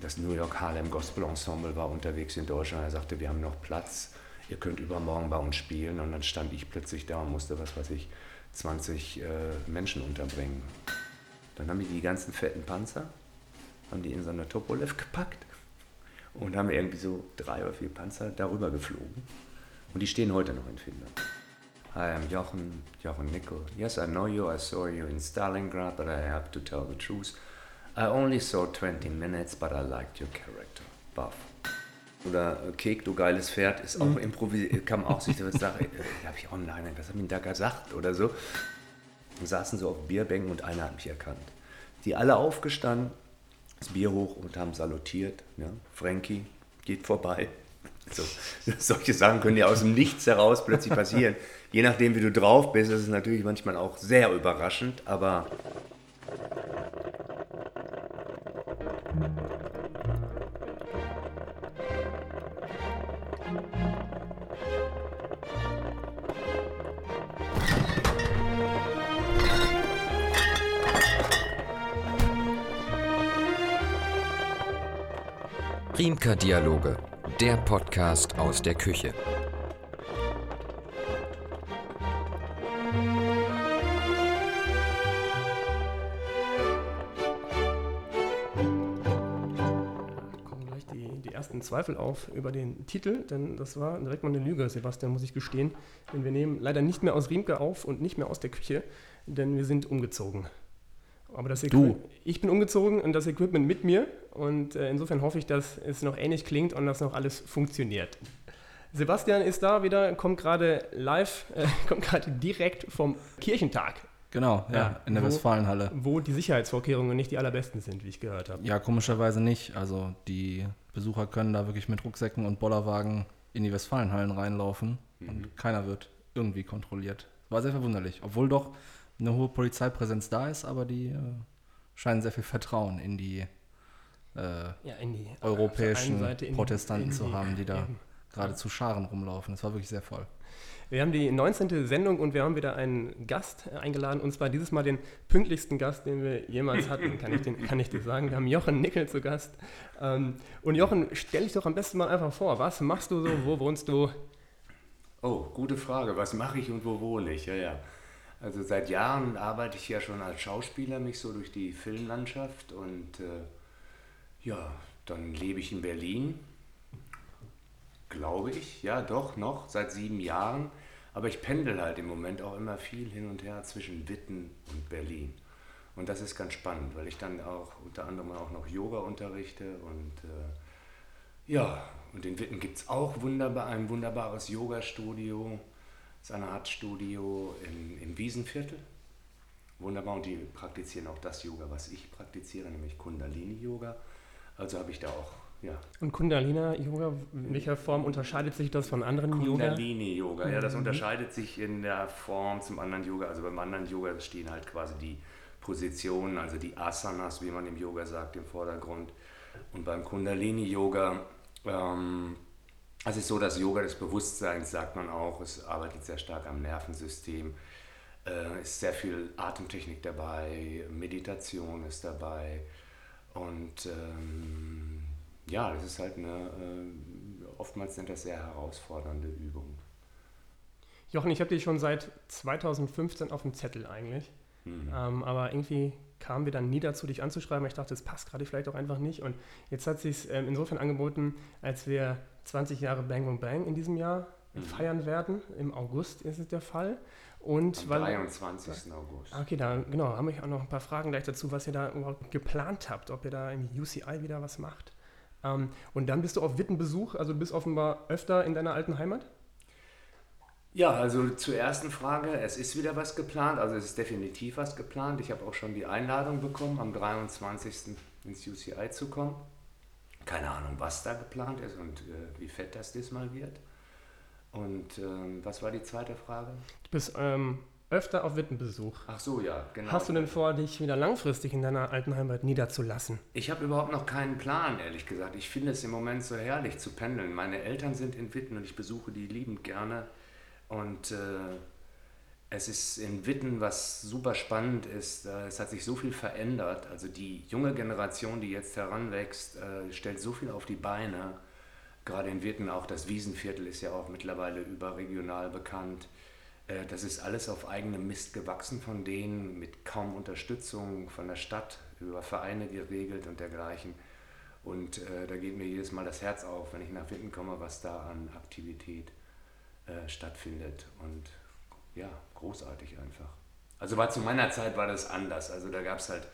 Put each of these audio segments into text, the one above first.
das New York Harlem Gospel Ensemble war unterwegs in Deutschland. Er sagte, wir haben noch Platz, ihr könnt übermorgen bei uns spielen. Und dann stand ich plötzlich da und musste, was weiß ich, 20 äh, Menschen unterbringen. Dann haben die die ganzen fetten Panzer, haben die in so eine Topolev gepackt und haben irgendwie so drei oder vier Panzer darüber geflogen. Und die stehen heute noch in Finnland. Hi, I'm Jochen, Jochen Nickel. Yes, I know you. I saw you in Stalingrad, but I have to tell the truth. I only saw 20 minutes, but I liked your character. Buff. Oder äh, Kek, du geiles Pferd, ist auch mhm. improvisiert, kam auch sich das sagen, äh, habe ich online, was haben ich da gesagt oder so. Und saßen so auf Bierbänken und einer hat mich erkannt. Die alle aufgestanden, das Bier hoch und haben salutiert. Ja. Frankie geht vorbei. Also, solche Sachen können ja aus dem Nichts heraus plötzlich passieren. Je nachdem, wie du drauf bist, ist es natürlich manchmal auch sehr überraschend, aber Primka Dialoge, der Podcast aus der Küche. Zweifel auf über den Titel, denn das war direkt mal eine Lüge, Sebastian, muss ich gestehen. Denn wir nehmen leider nicht mehr aus Riemke auf und nicht mehr aus der Küche, denn wir sind umgezogen. Aber das du. Ich bin umgezogen und das Equipment mit mir und äh, insofern hoffe ich, dass es noch ähnlich klingt und dass noch alles funktioniert. Sebastian ist da wieder, kommt gerade live, äh, kommt gerade direkt vom Kirchentag. Genau, ja, ja in der wo, Westfalenhalle. Wo die Sicherheitsvorkehrungen nicht die allerbesten sind, wie ich gehört habe. Ja, komischerweise nicht. Also die Besucher können da wirklich mit Rucksäcken und Bollerwagen in die Westfalenhallen reinlaufen mhm. und keiner wird irgendwie kontrolliert. War sehr verwunderlich, obwohl doch eine hohe Polizeipräsenz da ist, aber die äh, scheinen sehr viel Vertrauen in die, äh, ja, in die europäischen in Protestanten die, zu haben, die da gerade zu Scharen rumlaufen. Das war wirklich sehr voll. Wir haben die 19. Sendung und wir haben wieder einen Gast eingeladen, und zwar dieses Mal den pünktlichsten Gast, den wir jemals hatten, kann ich, den, kann ich dir sagen. Wir haben Jochen Nickel zu Gast. Ähm, und Jochen, stell dich doch am besten mal einfach vor. Was machst du so? Wo wohnst du? Oh, gute Frage. Was mache ich und wo wohne ich? Ja, ja. Also seit Jahren arbeite ich ja schon als Schauspieler mich so durch die Filmlandschaft und äh, ja, dann lebe ich in Berlin glaube ich, ja doch noch, seit sieben Jahren. Aber ich pendel halt im Moment auch immer viel hin und her zwischen Witten und Berlin. Und das ist ganz spannend, weil ich dann auch unter anderem auch noch Yoga unterrichte. Und äh, ja, und in Witten gibt es auch wunderbar, ein wunderbares Yoga-Studio. Das ist eine Art Studio im, im Wiesenviertel. Wunderbar, und die praktizieren auch das Yoga, was ich praktiziere, nämlich Kundalini-Yoga. Also habe ich da auch ja. Und Kundalini-Yoga, in welcher Form unterscheidet sich das von anderen Yoga? Kundalini-Yoga, ja, das mhm. unterscheidet sich in der Form zum anderen Yoga. Also beim anderen Yoga stehen halt quasi die Positionen, also die Asanas, wie man im Yoga sagt, im Vordergrund. Und beim Kundalini-Yoga, ähm, es ist so, das Yoga des Bewusstseins, sagt man auch, es arbeitet sehr stark am Nervensystem. Äh, ist sehr viel Atemtechnik dabei, Meditation ist dabei und ähm, ja, das ist halt eine, äh, oftmals sind das sehr herausfordernde Übungen. Jochen, ich habe dich schon seit 2015 auf dem Zettel eigentlich. Mhm. Ähm, aber irgendwie kamen wir dann nie dazu, dich anzuschreiben. Ich dachte, das passt gerade vielleicht auch einfach nicht. Und jetzt hat sich ähm, insofern angeboten, als wir 20 Jahre Bang Bang Bang in diesem Jahr mhm. feiern werden. Im August ist es der Fall. Und Am weil, 23. August. Okay, da genau, haben wir auch noch ein paar Fragen gleich dazu, was ihr da überhaupt geplant habt, ob ihr da im UCI wieder was macht. Ähm, und dann bist du auf Wittenbesuch, also du bist offenbar öfter in deiner alten Heimat? Ja, also zur ersten Frage, es ist wieder was geplant, also es ist definitiv was geplant. Ich habe auch schon die Einladung bekommen, am 23. ins UCI zu kommen. Keine Ahnung, was da geplant ist und äh, wie fett das diesmal wird. Und ähm, was war die zweite Frage? Du bist ähm, öfter auf Wittenbesuch. Ach so, ja, genau. Hast du denn vor, dich wieder langfristig in deiner alten Heimat niederzulassen? Ich habe überhaupt noch keinen Plan, ehrlich gesagt. Ich finde es im Moment so herrlich zu pendeln. Meine Eltern sind in Witten und ich besuche die liebend gerne. Und äh, Es ist in Witten, was super spannend ist, äh, es hat sich so viel verändert. Also die junge Generation, die jetzt heranwächst, äh, stellt so viel auf die Beine. Gerade in Witten auch das Wiesenviertel ist ja auch mittlerweile überregional bekannt. Äh, das ist alles auf eigenem Mist gewachsen von denen, mit kaum Unterstützung von der Stadt, über Vereine geregelt und dergleichen. Und äh, da geht mir jedes Mal das Herz auf, wenn ich nach Witten komme, was da an Aktivität äh, stattfindet. Und ja, großartig einfach. Also war zu meiner Zeit war das anders. Also da gab es halt,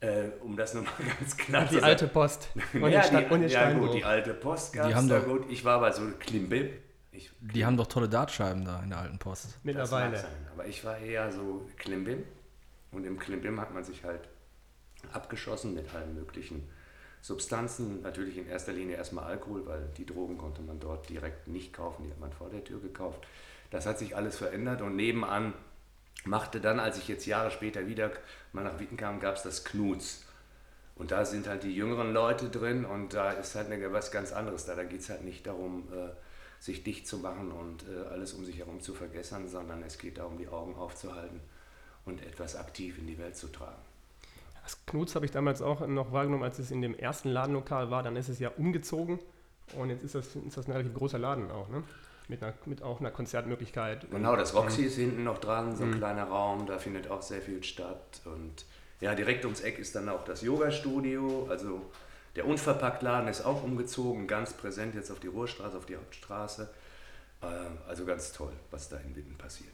äh, um das nochmal ganz klar Die alte Post. Und ja, die, und ja gut, die alte Post gab es da gut. Ich war aber so Klimbim. Ich, die haben doch tolle Dartscheiben da in der alten Post. Mittlerweile. Aber ich war eher so Klimbim. Und im Klimbim hat man sich halt abgeschossen mit allen möglichen Substanzen. Natürlich in erster Linie erstmal Alkohol, weil die Drogen konnte man dort direkt nicht kaufen, die hat man vor der Tür gekauft. Das hat sich alles verändert und nebenan machte dann, als ich jetzt Jahre später wieder mal nach Witten kam, gab es das Knuts. Und da sind halt die jüngeren Leute drin und da ist halt eine, was ganz anderes da. Da geht es halt nicht darum, äh, sich dicht zu machen und äh, alles um sich herum zu vergessen, sondern es geht darum, die Augen aufzuhalten und etwas aktiv in die Welt zu tragen. Das Knuts habe ich damals auch noch wahrgenommen, als es in dem ersten Ladenlokal war. Dann ist es ja umgezogen und jetzt ist das, ist das ein relativ großer Laden auch, ne? Mit, einer, mit auch einer Konzertmöglichkeit. Genau, das Roxy ist hinten noch dran, so ein mhm. kleiner Raum, da findet auch sehr viel statt. Und ja, direkt ums Eck ist dann auch das Yoga-Studio. Also der Unverpacktladen ist auch umgezogen, ganz präsent jetzt auf die Ruhrstraße, auf die Hauptstraße. Ähm, also ganz toll, was da in Witten passiert.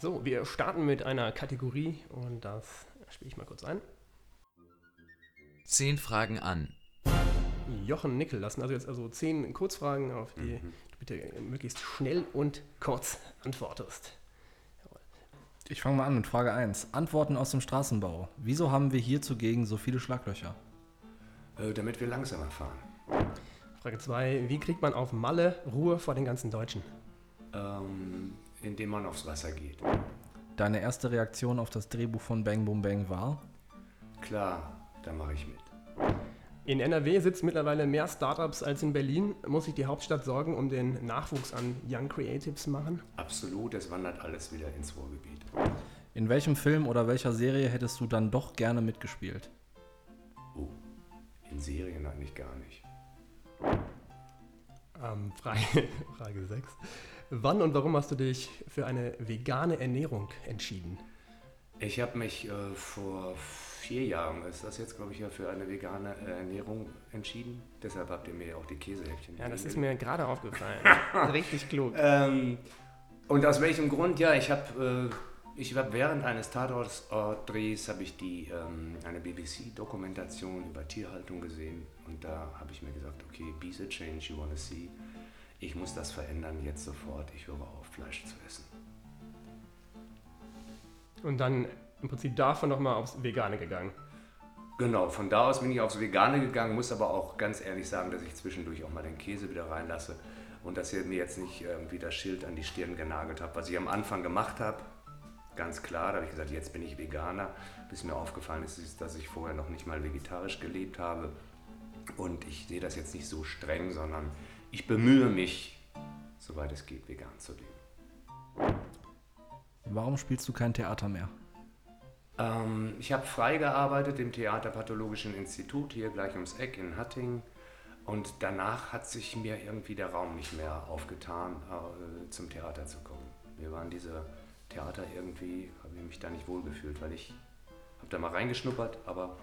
So, wir starten mit einer Kategorie und das spiele ich mal kurz ein. Zehn Fragen an. Jochen Nickel lassen also jetzt also zehn Kurzfragen, auf die mhm. du bitte möglichst schnell und kurz antwortest. Ich fange mal an mit Frage 1. Antworten aus dem Straßenbau. Wieso haben wir hier zugegen so viele Schlaglöcher? Äh, damit wir langsamer fahren. Frage 2. Wie kriegt man auf Malle Ruhe vor den ganzen Deutschen? Ähm, indem man aufs Wasser geht. Deine erste Reaktion auf das Drehbuch von Bang Boom Bang war? Klar, da mache ich mit. In NRW sitzen mittlerweile mehr Startups als in Berlin. Muss sich die Hauptstadt Sorgen um den Nachwuchs an Young Creatives machen? Absolut, es wandert alles wieder ins Ruhrgebiet. In welchem Film oder welcher Serie hättest du dann doch gerne mitgespielt? Oh, in Serien eigentlich gar nicht. Ähm, Frage, Frage 6. Wann und warum hast du dich für eine vegane Ernährung entschieden? Ich habe mich äh, vor vier Jahren, ist das jetzt, glaube ich, ja, für eine vegane äh, Ernährung entschieden. Deshalb habt ihr mir auch die Käsehäppchen. Ja, das ist mir gerade aufgefallen. Richtig klug. Ähm, und aus welchem Grund? Ja, ich habe äh, ich hab während eines Tatortdrehs habe ich die, ähm, eine BBC-Dokumentation über Tierhaltung gesehen und da habe ich mir gesagt, okay, be the change you want to see ich muss das verändern jetzt sofort, ich höre auf, Fleisch zu essen. Und dann im Prinzip davon nochmal aufs Vegane gegangen. Genau, von da aus bin ich aufs Vegane gegangen, muss aber auch ganz ehrlich sagen, dass ich zwischendurch auch mal den Käse wieder reinlasse und dass ihr mir jetzt nicht irgendwie das Schild an die Stirn genagelt habt, was ich am Anfang gemacht habe. Ganz klar, da habe ich gesagt, jetzt bin ich Veganer, bis mir aufgefallen ist, dass ich vorher noch nicht mal vegetarisch gelebt habe. Und ich sehe das jetzt nicht so streng, sondern ich bemühe mich, soweit es geht, vegan zu leben. Warum spielst du kein Theater mehr? Ähm, ich habe frei gearbeitet im Theaterpathologischen Institut hier gleich ums Eck in Hattingen. Und danach hat sich mir irgendwie der Raum nicht mehr aufgetan, äh, zum Theater zu kommen. Mir waren diese Theater irgendwie, habe ich mich da nicht wohlgefühlt, weil ich habe da mal reingeschnuppert, aber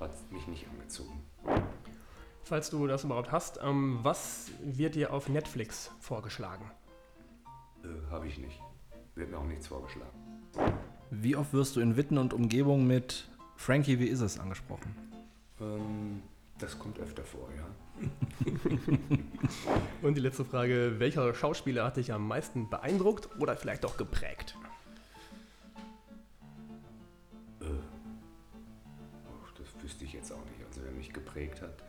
hat mich nicht angezogen falls du das überhaupt hast. Ähm, was wird dir auf Netflix vorgeschlagen? Äh, Habe ich nicht. Wird mir auch nichts vorgeschlagen. Wie oft wirst du in Witten und Umgebung mit Frankie, wie ist es angesprochen? Ähm, das kommt öfter vor, ja. und die letzte Frage: Welcher Schauspieler hat dich am meisten beeindruckt oder vielleicht auch geprägt? Äh, das wüsste ich jetzt auch nicht. Also, wer mich geprägt hat,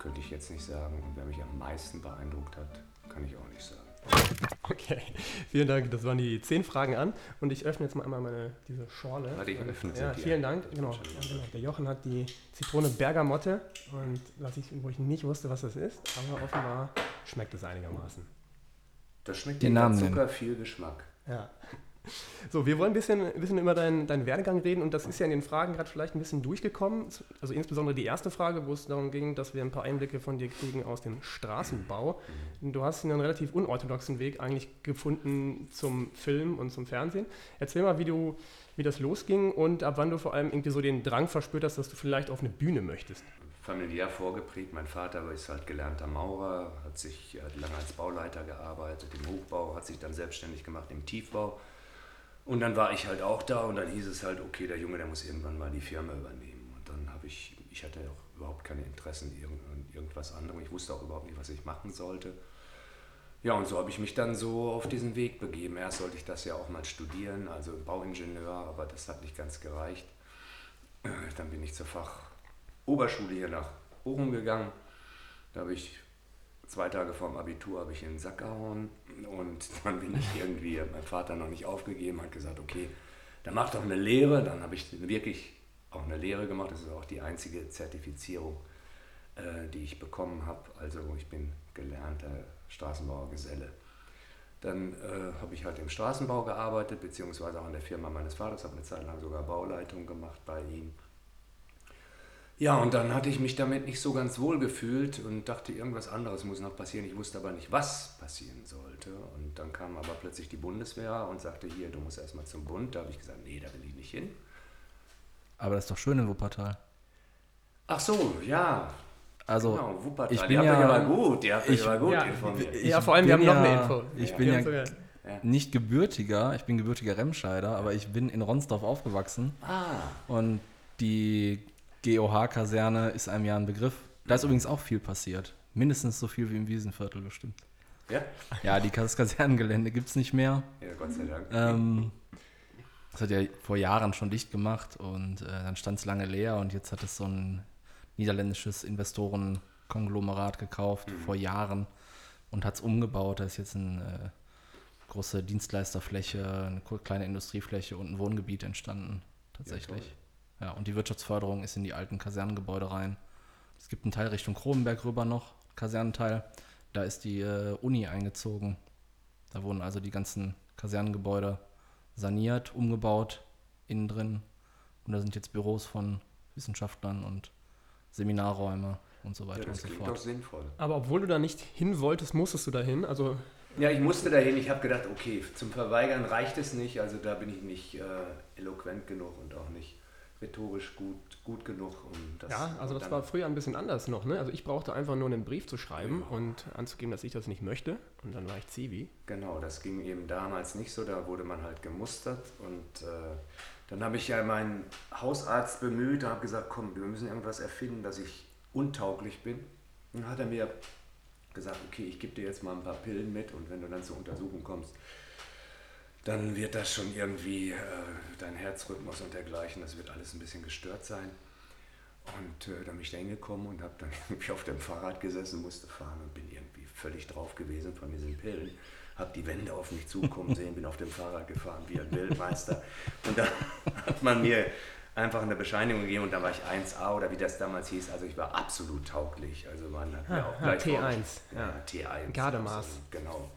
könnte ich jetzt nicht sagen. Und wer mich am meisten beeindruckt hat, kann ich auch nicht sagen. Okay, vielen Dank. Das waren die zehn Fragen an. Und ich öffne jetzt mal einmal meine, diese Schorle. Warte, ich öffne Ja, vielen Dank. Genau. genau. Der Jochen hat die Zitrone Bergamotte, und was ich, wo ich nicht wusste, was das ist. Aber offenbar schmeckt es einigermaßen. Das schmeckt Den Namen Zucker viel Geschmack. Ja. So, wir wollen ein bisschen, ein bisschen über deinen, deinen Werdegang reden und das ist ja in den Fragen gerade vielleicht ein bisschen durchgekommen. Also insbesondere die erste Frage, wo es darum ging, dass wir ein paar Einblicke von dir kriegen aus dem Straßenbau. Du hast einen relativ unorthodoxen Weg eigentlich gefunden zum Film und zum Fernsehen. Erzähl mal, wie du, wie das losging und ab wann du vor allem irgendwie so den Drang verspürt hast, dass du vielleicht auf eine Bühne möchtest. Familiär vorgeprägt. Mein Vater ist halt gelernter Maurer, hat sich hat lange als Bauleiter gearbeitet im Hochbau, hat sich dann selbstständig gemacht im Tiefbau. Und dann war ich halt auch da und dann hieß es halt, okay, der Junge, der muss irgendwann mal die Firma übernehmen. Und dann habe ich, ich hatte auch überhaupt keine Interessen in irgendwas anderem. Ich wusste auch überhaupt nicht, was ich machen sollte. Ja, und so habe ich mich dann so auf diesen Weg begeben. Erst sollte ich das ja auch mal studieren, also Bauingenieur, aber das hat nicht ganz gereicht. Äh, dann bin ich zur Fachoberschule hier nach Bochum gegangen. Da habe ich zwei Tage vorm Abitur habe ich in den Sack gehauen und dann bin ich irgendwie, mein Vater noch nicht aufgegeben, hat gesagt, okay, dann mach doch eine Lehre. Dann habe ich wirklich auch eine Lehre gemacht. Das ist auch die einzige Zertifizierung, äh, die ich bekommen habe. Also ich bin gelernter Straßenbauergeselle. Dann äh, habe ich halt im Straßenbau gearbeitet, beziehungsweise auch in der Firma meines Vaters, habe eine Zeit lang sogar Bauleitung gemacht bei ihm. Ja, und dann hatte ich mich damit nicht so ganz wohl gefühlt und dachte, irgendwas anderes muss noch passieren. Ich wusste aber nicht, was passieren sollte. Und dann kam aber plötzlich die Bundeswehr und sagte, hier, du musst erstmal zum Bund. Da habe ich gesagt, nee, da will ich nicht hin. Aber das ist doch schön in Wuppertal. Ach so, ja. Also, genau, Wuppertal. ich bin ja- aber gut, habt euch ich- aber gut ja, informiert. ja, vor allem, wir haben bin noch eine ja- Info. ich Ja. bin ja sogar- nicht gebürtiger, ich bin gebürtiger Remscheider, aber ich bin in Ronsdorf aufgewachsen Ah, und die GOH-Kaserne ist einem ja ein Begriff. Da ist übrigens auch viel passiert. Mindestens so viel wie im Wiesenviertel bestimmt. ja? Ja, die das Kasernengelände gibt es nicht mehr. Ja, Gott sei Dank. Ähm, das hat ja vor Jahren schon dicht gemacht und äh, dann stand es lange leer und jetzt hat es so ein niederländisches Investorenkonglomerat gekauft vor Jahren und hat es umgebaut. Da ist jetzt eine äh, große Dienstleisterfläche, eine kleine Industriefläche und ein Wohngebiet entstanden. Tatsächlich. Ja, und die Wirtschaftsförderung ist in die alten Kasernengebäude rein. Es gibt einen Teil Richtung Kronenberg rüber noch, Kasernenteil. Da ist die äh, Uni eingezogen. Da wurden also die ganzen Kasernengebäude saniert, umgebaut, innen drin. Und da sind jetzt Büros von Wissenschaftlern und Seminarräume und so weiter Ja, und das so klingt fort. doch sinnvoll. Aber obwohl du da nicht hin wolltest, musstest du da hin. Also Ja, ich musste dahin. Ich habe gedacht, okay, zum Verweigern reicht es nicht. Also da bin ich nicht äh, eloquent genug und auch nicht rhetorisch gut, gut genug. Um das, ja, also das war früher ein bisschen anders noch. Ne? Also ich brauchte einfach nur einen Brief zu schreiben und anzugeben, dass ich das nicht möchte. Und dann war ich Zivi. Genau, das ging eben damals nicht so, da wurde man halt gemustert und äh, dann habe ich ja meinen Hausarzt bemüht und habe gesagt, komm, wir müssen irgendwas erfinden, dass ich untauglich bin. Und dann hat er mir gesagt, okay, ich gebe dir jetzt mal ein paar Pillen mit und wenn du dann zur Untersuchung kommst, dann wird das schon irgendwie, äh, dein Herzrhythmus und dergleichen, das wird alles ein bisschen gestört sein. Und äh, dann bin ich da hingekommen und habe dann irgendwie auf dem Fahrrad gesessen, musste fahren und bin irgendwie völlig drauf gewesen von diesen Pillen. Habe die Wände auf mich zukommen sehen, bin auf dem Fahrrad gefahren wie ein Weltmeister. Und da hat man mir einfach eine Bescheinigung gegeben und da war ich 1A oder wie das damals hieß. Also ich war absolut tauglich. Also man hat mir Ah, auch ah, gleich T1, Ja, ja. T1. Gardemaß. Also, genau.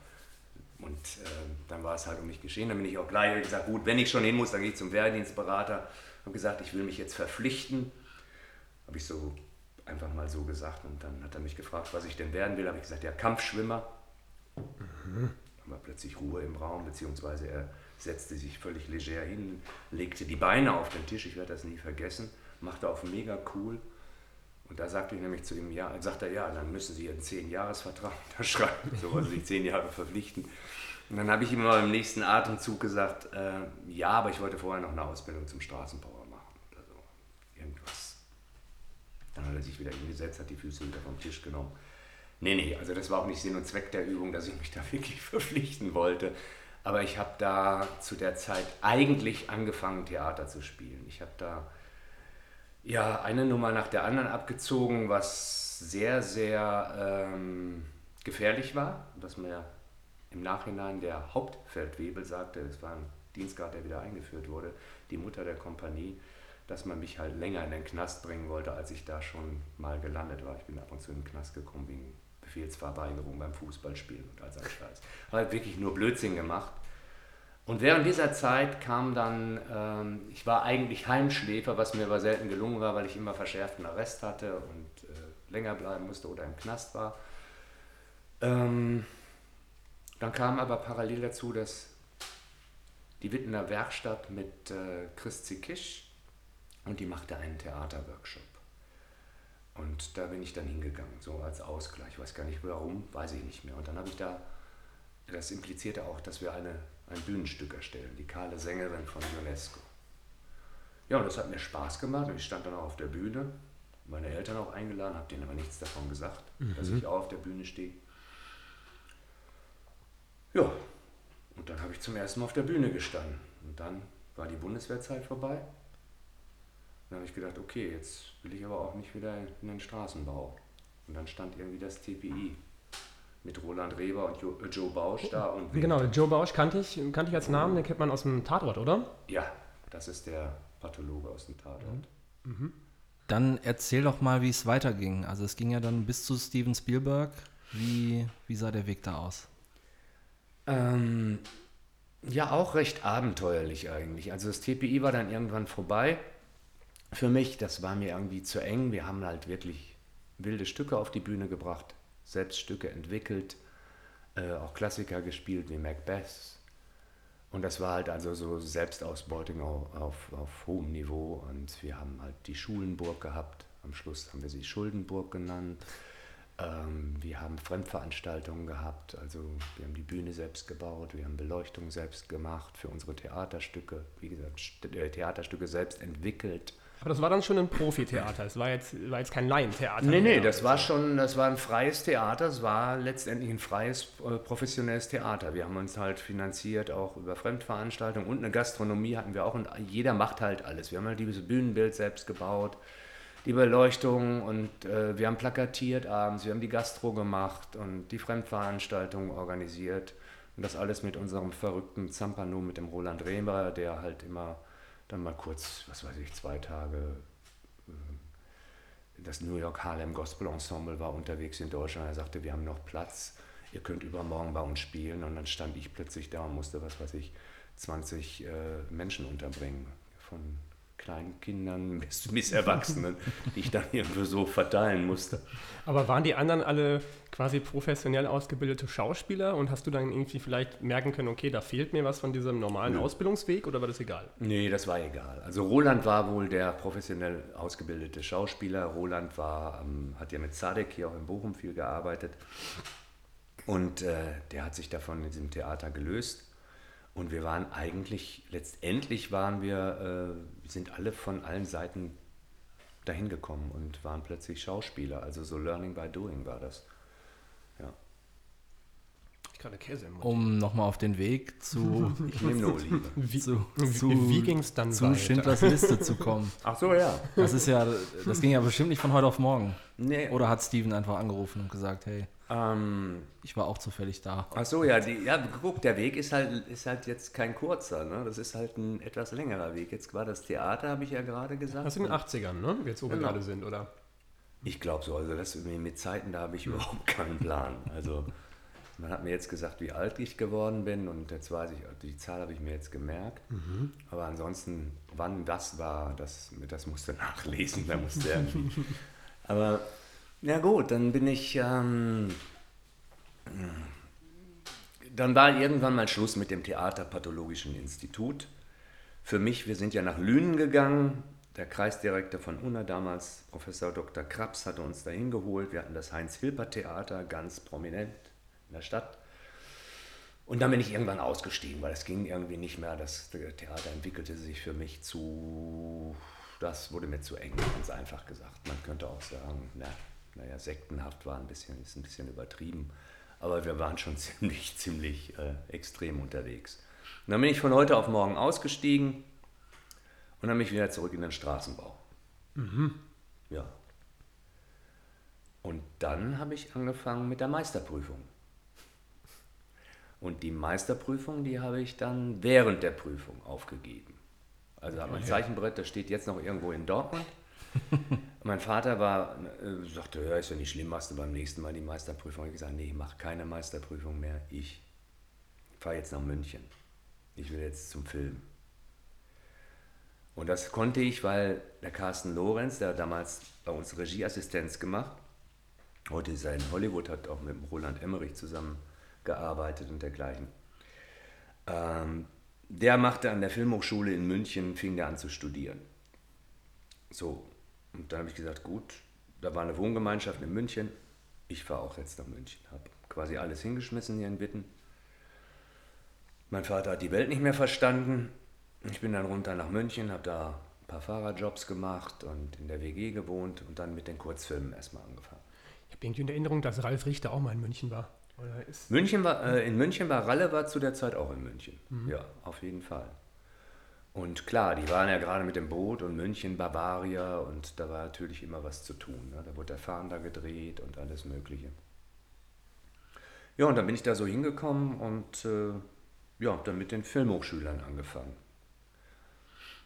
Und ähm, dann war es halt um mich geschehen. Dann bin ich auch gleich gesagt, gut, wenn ich schon hin muss, dann gehe ich zum Wehrdienstberater. Habe gesagt, ich will mich jetzt verpflichten. Habe ich so einfach mal so gesagt. Und dann hat er mich gefragt, was ich denn werden will. Habe ich gesagt, ja, Kampfschwimmer. Dann war plötzlich Ruhe im Raum, beziehungsweise er setzte sich völlig leger hin, legte die Beine auf den Tisch, ich werde das nie vergessen, machte auf mega cool. Und da sagte ich nämlich zu ihm, ja, sagt er, ja, dann müssen Sie Ihren 10-Jahres-Vertrag unterschreiben, so also die 10 Jahre verpflichten. Und dann habe ich ihm aber im nächsten Atemzug gesagt, äh, ja, aber ich wollte vorher noch eine Ausbildung zum Straßenbauer machen oder so. Irgendwas. Dann hat er sich wieder hingesetzt, hat die Füße wieder vom Tisch genommen. Nee, nee, also das war auch nicht Sinn und Zweck der Übung, dass ich mich da wirklich verpflichten wollte. Aber ich habe da zu der Zeit eigentlich angefangen, Theater zu spielen. Ich habe da ja eine Nummer nach der anderen abgezogen, was sehr, sehr ähm, gefährlich war, was mir im Nachhinein der Hauptfeldwebel sagte, das war ein Dienstgrad, der wieder eingeführt wurde, die Mutter der Kompanie, dass man mich halt länger in den Knast bringen wollte, als ich da schon mal gelandet war. Ich bin ab und zu in den Knast gekommen wegen Befehlsverweigerung beim Fußballspielen und all so Scheiß. Habe wirklich nur Blödsinn gemacht. Und während dieser Zeit kam dann, ähm, ich war eigentlich Heimschläfer, was mir aber selten gelungen war, weil ich immer verschärften Arrest hatte und äh, länger bleiben musste oder im Knast war. Ähm, dann kam aber parallel dazu, dass die Wittener Werkstatt mit äh, Christi Kisch und die machte einen Theaterworkshop. Und da bin ich dann hingegangen, so als Ausgleich. Ich weiß gar nicht warum, weiß ich nicht mehr. Und dann habe ich da, das implizierte auch, dass wir eine, ein Bühnenstück erstellen, die kahle Sängerin von UNESCO. Ja, und das hat mir Spaß gemacht und ich stand dann auch auf der Bühne, meine Eltern auch eingeladen, habe denen aber nichts davon gesagt, mhm. dass ich auch auf der Bühne stehe. Ja, und dann habe ich zum ersten Mal auf der Bühne gestanden. Und dann war die Bundeswehrzeit vorbei. Dann habe ich gedacht, okay, jetzt will ich aber auch nicht wieder in den Straßenbau. Und dann stand irgendwie das TPI mit Roland Reber und jo, äh, Joe Bausch da. Und genau, Joe Bausch kannte ich, kannte ich als Namen, den kennt man aus dem Tatort, oder? Ja, das ist der Pathologe aus dem Tatort. Mhm. Dann erzähl doch mal, wie es weiterging. Also es ging ja dann bis zu Steven Spielberg. Wie, wie sah der Weg da aus? Ähm, ja, auch recht abenteuerlich eigentlich. Also das TPI war dann irgendwann vorbei für mich. Das war mir irgendwie zu eng. Wir haben halt wirklich wilde Stücke auf die Bühne gebracht, selbst Stücke entwickelt, äh, auch Klassiker gespielt wie Macbeth. Und das war halt also so Selbstausbeutung auf, auf, auf hohem Niveau. Und wir haben halt die Schulenburg gehabt. Am Schluss haben wir sie Schuldenburg genannt. Ähm, wir haben Fremdveranstaltungen gehabt, also wir haben die Bühne selbst gebaut, wir haben Beleuchtung selbst gemacht für unsere Theaterstücke, wie gesagt, äh, Theaterstücke selbst entwickelt. Aber das war dann schon ein Profitheater, es war jetzt, war jetzt kein Laientheater. Nee, nee, das war schon, das war ein freies Theater, es war letztendlich ein freies, äh, professionelles Theater. Wir haben uns halt finanziert auch über Fremdveranstaltungen und eine Gastronomie hatten wir auch und jeder macht halt alles. Wir haben halt dieses Bühnenbild selbst gebaut, die Beleuchtung und äh, wir haben plakatiert abends, wir haben die Gastro gemacht und die Fremdveranstaltungen organisiert. Und das alles mit unserem verrückten Zampano, mit dem Roland Rehmer, der halt immer dann mal kurz, was weiß ich, zwei Tage äh, das New York Harlem Gospel Ensemble war unterwegs in Deutschland. Er sagte, wir haben noch Platz, ihr könnt übermorgen bei uns spielen. Und dann stand ich plötzlich da und musste, was weiß ich, 20 äh, Menschen unterbringen. Von kleinen Kindern bis, bis Erwachsenen, die ich dann irgendwo so verteilen musste. Aber waren die anderen alle quasi professionell ausgebildete Schauspieler und hast du dann irgendwie vielleicht merken können, okay, da fehlt mir was von diesem normalen Nö. Ausbildungsweg oder war das egal? Nee, das war egal. Also Roland war wohl der professionell ausgebildete Schauspieler. Roland war, ähm, hat ja mit Zadek hier auch in Bochum viel gearbeitet und äh, der hat sich davon in diesem Theater gelöst und wir waren eigentlich, letztendlich waren wir, äh, sind alle von allen Seiten dahin gekommen und waren plötzlich Schauspieler. Also so Learning by Doing war das. Ja. Ich kann Käse im Mund. Um nochmal auf den Weg zu. ich nehme eine Olive. Wie, zu, zu, wie ging es dann zu weiter? Schindlers Liste zu kommen? Ach so, ja. Das ist ja, das ging ja bestimmt nicht von heute auf morgen. Nee. Oder hat Steven einfach angerufen und gesagt, hey. Ähm, ich war auch zufällig da. Ach so, ja, die, ja, guck, der Weg ist halt, ist halt jetzt kein kurzer, ne? Das ist halt ein etwas längerer Weg. Jetzt war das Theater, habe ich ja gerade gesagt. Das sind in den 80ern, ne? Jetzt, wo wir genau. gerade sind, oder? Ich glaube so, also das mit Zeiten, da habe ich überhaupt keinen Plan. Also man hat mir jetzt gesagt, wie alt ich geworden bin und jetzt weiß ich, die Zahl habe ich mir jetzt gemerkt. Mhm. Aber ansonsten, wann das war, das, das musste nachlesen, da musste irgendwie. Aber ja gut, dann bin ich, ähm, dann war irgendwann mal Schluss mit dem Theaterpathologischen Institut. Für mich, wir sind ja nach Lünen gegangen. Der Kreisdirektor von UNA damals, Professor Dr. Krabs, hatte uns dahin geholt. Wir hatten das Heinz-Hilper-Theater, ganz prominent in der Stadt. Und dann bin ich irgendwann ausgestiegen, weil es ging irgendwie nicht mehr. Das Theater entwickelte sich für mich zu, das wurde mir zu eng, ganz einfach gesagt. Man könnte auch sagen, na, naja, sektenhaft war ein bisschen, ist ein bisschen übertrieben, aber wir waren schon ziemlich, ziemlich äh, extrem unterwegs. Und dann bin ich von heute auf morgen ausgestiegen und dann bin ich wieder zurück in den Straßenbau. Mhm. Ja. Und dann habe ich angefangen mit der Meisterprüfung. Und die Meisterprüfung, die habe ich dann während der Prüfung aufgegeben. Also habe mein Zeichenbrett, das steht jetzt noch irgendwo in Dortmund. Mein Vater war, äh, sagte, ja, ist ja nicht schlimm, machst du beim nächsten Mal die Meisterprüfung. Ich gesagt, nee, ich mache keine Meisterprüfung mehr. Ich fahre jetzt nach München. Ich will jetzt zum Film. Und das konnte ich, weil der Carsten Lorenz, der damals bei uns Regieassistenz gemacht, heute ist er in Hollywood, hat auch mit Roland Emmerich zusammengearbeitet und dergleichen. Ähm, der machte an der Filmhochschule in München, fing der an zu studieren. So, und dann habe ich gesagt, gut, da war eine Wohngemeinschaft in München, ich fahre auch jetzt nach München. Habe quasi alles hingeschmissen hier in Witten. Mein Vater hat die Welt nicht mehr verstanden. Ich bin dann runter nach München, habe da ein paar Fahrerjobs gemacht und in der WG gewohnt und dann mit den Kurzfilmen erstmal angefangen. Ich habe irgendwie in Erinnerung, dass Ralf Richter auch mal in München war. München war äh, in München war Ralle war zu der Zeit auch in München. Mhm. Ja, auf jeden Fall. Und klar, die waren ja gerade mit dem Boot und München, Bavaria und da war natürlich immer was zu tun. Ne? Da wurde der Fahnder gedreht und alles Mögliche. Ja, und dann bin ich da so hingekommen und äh, ja, dann mit den Filmhochschülern angefangen.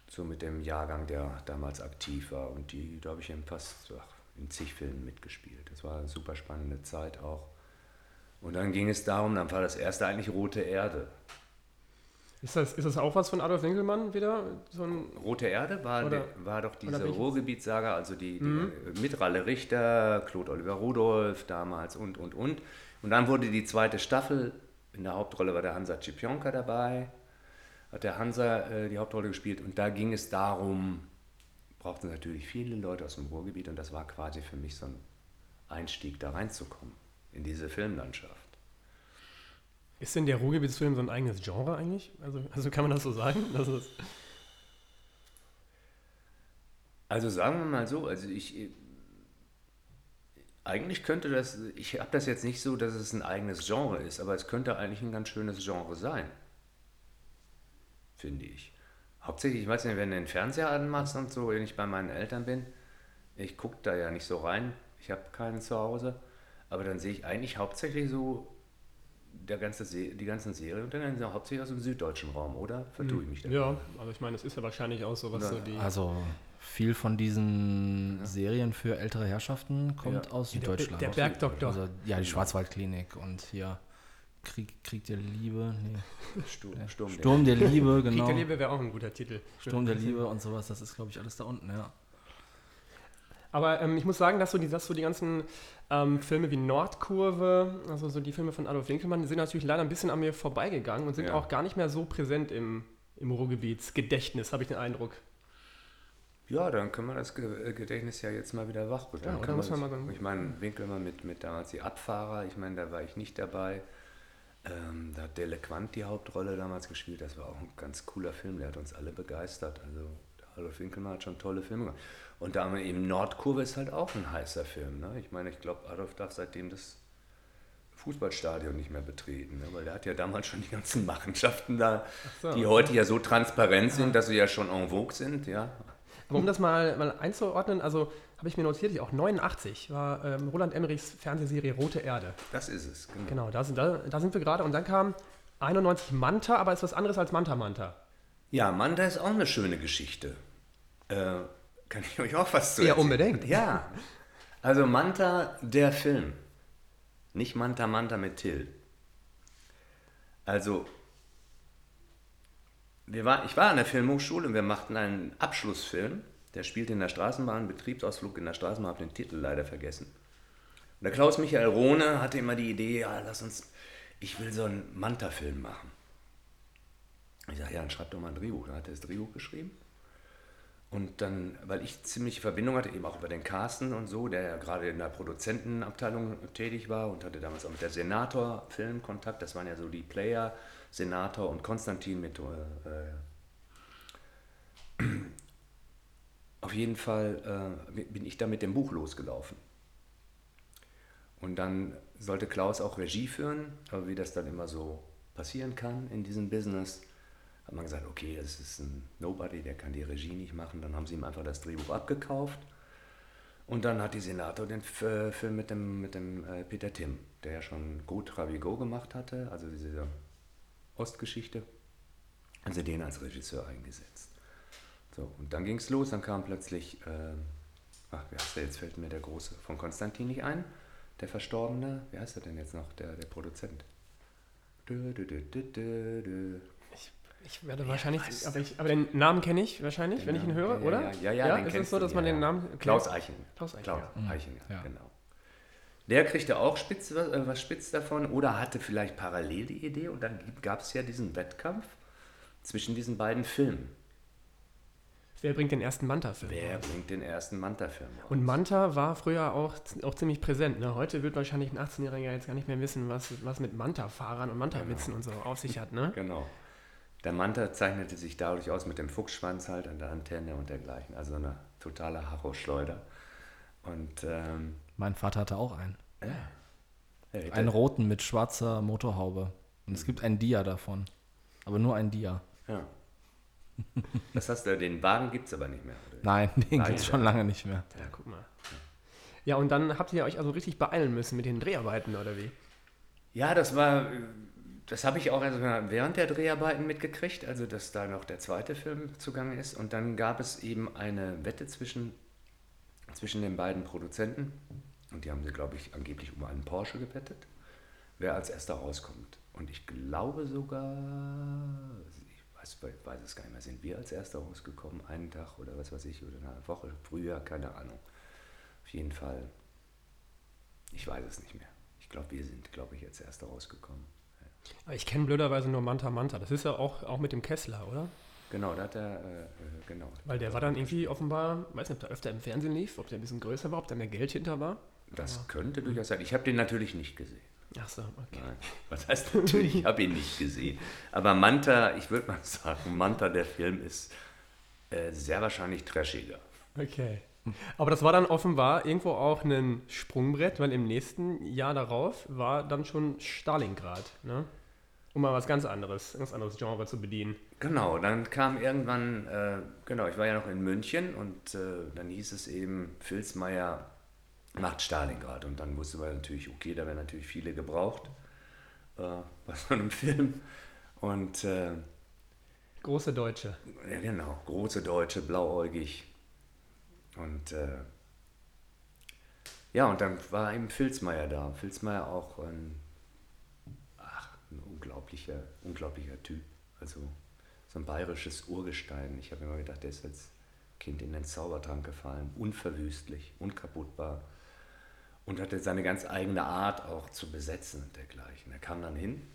So mit dem Jahrgang, der damals aktiv war. Und die, da habe ich in fast ach, in zig Filmen mitgespielt. Das war eine super spannende Zeit auch. Und dann ging es darum, dann war das erste eigentlich Rote Erde. Ist das, ist das auch was von Adolf Winkelmann wieder? So Rote Erde war, oder, war doch diese Ruhrgebietssaga, also die, die mhm. mit Ralle Richter, Claude Oliver Rudolph damals und, und, und. Und dann wurde die zweite Staffel, in der Hauptrolle war der Hansa Cipionka dabei, hat der Hansa äh, die Hauptrolle gespielt und da ging es darum, brauchten natürlich viele Leute aus dem Ruhrgebiet und das war quasi für mich so ein Einstieg, da reinzukommen in diese Filmlandschaft. Ist denn der Ruhrgebietsfilm so ein eigenes Genre eigentlich? Also, also kann man das so sagen? Das also sagen wir mal so, also ich eigentlich könnte das, ich habe das jetzt nicht so, dass es ein eigenes Genre ist, aber es könnte eigentlich ein ganz schönes Genre sein, finde ich. Hauptsächlich, ich weiß nicht, wenn du den Fernseher anmachst und so, wenn ich bei meinen Eltern bin, ich gucke da ja nicht so rein, ich habe keinen zu Hause, aber dann sehe ich eigentlich hauptsächlich so der ganze die ganzen Serien und dann sind hauptsächlich aus dem süddeutschen Raum, oder? Vertue ich mich da? Ja, aber ich meine, es ist ja wahrscheinlich auch so, was so die. Also viel von diesen ja. Serien für ältere Herrschaften kommt ja. aus Süddeutschland. Der, der Bergdoktor. Also, ja, die Schwarzwaldklinik und hier Krieg, Krieg der Liebe. Nee. Sturm, Sturm, Sturm der, der Liebe, genau. Krieg der Liebe wäre auch ein guter Titel. Sturm der Liebe und sowas, das ist, glaube ich, alles da unten, ja. Aber ähm, ich muss sagen, dass so die, dass so die ganzen ähm, Filme wie Nordkurve, also so die Filme von Adolf Winkelmann, sind natürlich leider ein bisschen an mir vorbeigegangen und sind ja. auch gar nicht mehr so präsent im, im Ruhrgebietsgedächtnis, habe ich den Eindruck. Ja, dann können wir das äh, Gedächtnis ja jetzt mal wieder wachrütteln. Ja, muss man mal ich meine, Winkelmann mit, mit damals die Abfahrer, ich meine, da war ich nicht dabei. Ähm, da hat Delequant die Hauptrolle damals gespielt. Das war auch ein ganz cooler Film, der hat uns alle begeistert. Also Adolf Winkelmann hat schon tolle Filme gemacht. Und da eben Nordkurve ist halt auch ein heißer Film. Ne? Ich meine, ich glaube, Adolf darf seitdem das Fußballstadion nicht mehr betreten, ne? weil der hat ja damals schon die ganzen Machenschaften da, so, die heute ja so transparent sind, dass sie ja schon en vogue sind. Ja. Aber um das mal, mal einzuordnen, also habe ich mir notiert, auch 89 war ähm, Roland Emmerichs Fernsehserie Rote Erde. Das ist es, genau. Genau, da sind, da, da sind wir gerade. Und dann kam 91 Manta, aber ist was anderes als Manta Manta. Ja, Manta ist auch eine schöne Geschichte. Äh, kann ich euch auch was zu erzählen? Ja, unbedingt. Ja. Also Manta, der Film. Nicht Manta Manta mit Till. Also, wir war, ich war an der Filmhochschule und wir machten einen Abschlussfilm. Der spielte in der Straßenbahn, Betriebsausflug in der Straßenbahn, habe den Titel leider vergessen. Und der Klaus Michael Rohne hatte immer die Idee, ja, lass uns, ich will so einen Manta-Film machen. Ich sage, ja, dann schreib doch mal ein Drehbuch. Dann hat er das Drehbuch geschrieben. Und dann, weil ich ziemlich Verbindung hatte, eben auch über den Carsten und so, der ja gerade in der Produzentenabteilung tätig war und hatte damals auch mit der Senator-Film Kontakt. Das waren ja so die Player, Senator und Konstantin mit. Äh, auf jeden Fall äh, bin ich da mit dem Buch losgelaufen. Und dann sollte Klaus auch Regie führen, aber wie das dann immer so passieren kann in diesem Business, hat man gesagt, okay, das ist ein Nobody, der kann die Regie nicht machen. Dann haben sie ihm einfach das Drehbuch abgekauft. Und dann hat die Senator den äh, Film mit dem, mit dem äh, Peter Tim, der ja schon Gut Ravigo gemacht hatte, also diese Ostgeschichte, also den als Regisseur eingesetzt. So, und dann ging es los, dann kam plötzlich äh, ach, wie heißt der, jetzt fällt mir der Große von Konstantin nicht ein, der Verstorbene, wie heißt er denn jetzt noch, der, der Produzent? Dö, dö, dö. Ich werde wahrscheinlich, aber, ich, aber den Namen kenne ich wahrscheinlich, Den wenn ich ihn Namen- höre, ja, oder? Ja, ja, ja, den ist es so, du, dass man ja, den ja. Namen Klaus Eichinger. Klaus Eichinger. Klaus Mhm. Eichinger, Ja. genau. Der kriegte auch spitz, was, äh, was spitz davon oder hatte vielleicht parallel die Idee und dann gab es ja diesen Wettkampf zwischen diesen beiden Filmen. Wer bringt den ersten Manta-Film? Wer bringt den ersten Manta-Film raus? Und Manta war früher auch, auch ziemlich präsent. Ne? Heute wird wahrscheinlich ein 18-Jähriger jetzt gar nicht mehr wissen, was, was mit Manta-Fahrern und Manta-Witzen und so auf sich hat. Ne? Genau. Der Manta zeichnete sich dadurch aus mit dem Fuchsschwanz halt an der Antenne und dergleichen. Also eine totale Harrow-Schleuder. Und ähm, Mein Vater hatte auch einen. hey, Einen roten mit schwarzer Motorhaube. Und es gibt ein Dia davon. Aber nur ein Dia. ja. Das heißt, den Wagen gibt es aber nicht mehr. Oder? Nein, den gibt es ja. schon lange nicht mehr. Ja, guck mal. Ja, und dann habt ihr euch also richtig beeilen müssen mit den Dreharbeiten, oder wie? Ja, das war, das habe ich auch mal während der Dreharbeiten mitgekriegt, also dass da noch der zweite Film zugange ist. Und dann gab es eben eine Wette zwischen, zwischen den beiden Produzenten. Und die haben sie, glaube ich, angeblich um einen Porsche gewettet, wer als erster rauskommt. Und ich glaube sogar, ich weiß, weiß es gar nicht mehr, sind wir als erster rausgekommen, einen Tag oder was weiß ich, oder eine Woche früher, keine Ahnung. Auf jeden Fall, ich weiß es nicht mehr. Ich glaube, wir sind, glaube ich, als erster rausgekommen. Aber ich kenne blöderweise nur Manta Manta. Das ist ja auch, auch mit dem Kessler, oder? Genau, da hat er, äh, genau. Weil der war dann irgendwie offenbar, weiß nicht, ob der öfter im Fernsehen lief, ob der ein bisschen größer war, ob da mehr Geld hinter war. Das könnte durchaus sein. Ich habe den natürlich nicht gesehen. Ach so, okay. Nein. Was heißt natürlich, ich habe ihn nicht gesehen. Aber Manta, ich würde mal sagen, Manta, der Film ist äh, sehr wahrscheinlich trashiger. Okay. Aber das war dann offenbar irgendwo auch ein Sprungbrett, weil im nächsten Jahr darauf war dann schon Stalingrad, ne? Um mal was ganz anderes, ein ganz anderes Genre zu bedienen. Genau, dann kam irgendwann, äh, genau, ich war ja noch in München und äh, dann hieß es eben, Filzmeier macht Stalingrad. Und dann wusste man natürlich, okay, da werden natürlich viele gebraucht äh, bei so einem Film. Und äh, Große Deutsche. Ja, genau. Große Deutsche, blauäugig. Und äh, ja, und dann war eben Filzmeier da. Filzmeier auch ein unglaublicher, unglaublicher Typ. Also so ein bayerisches Urgestein. Ich habe immer gedacht, der ist als Kind in den Zaubertrank gefallen. Unverwüstlich, unkaputtbar. Und hatte seine ganz eigene Art auch zu besetzen und dergleichen. Er kam dann hin,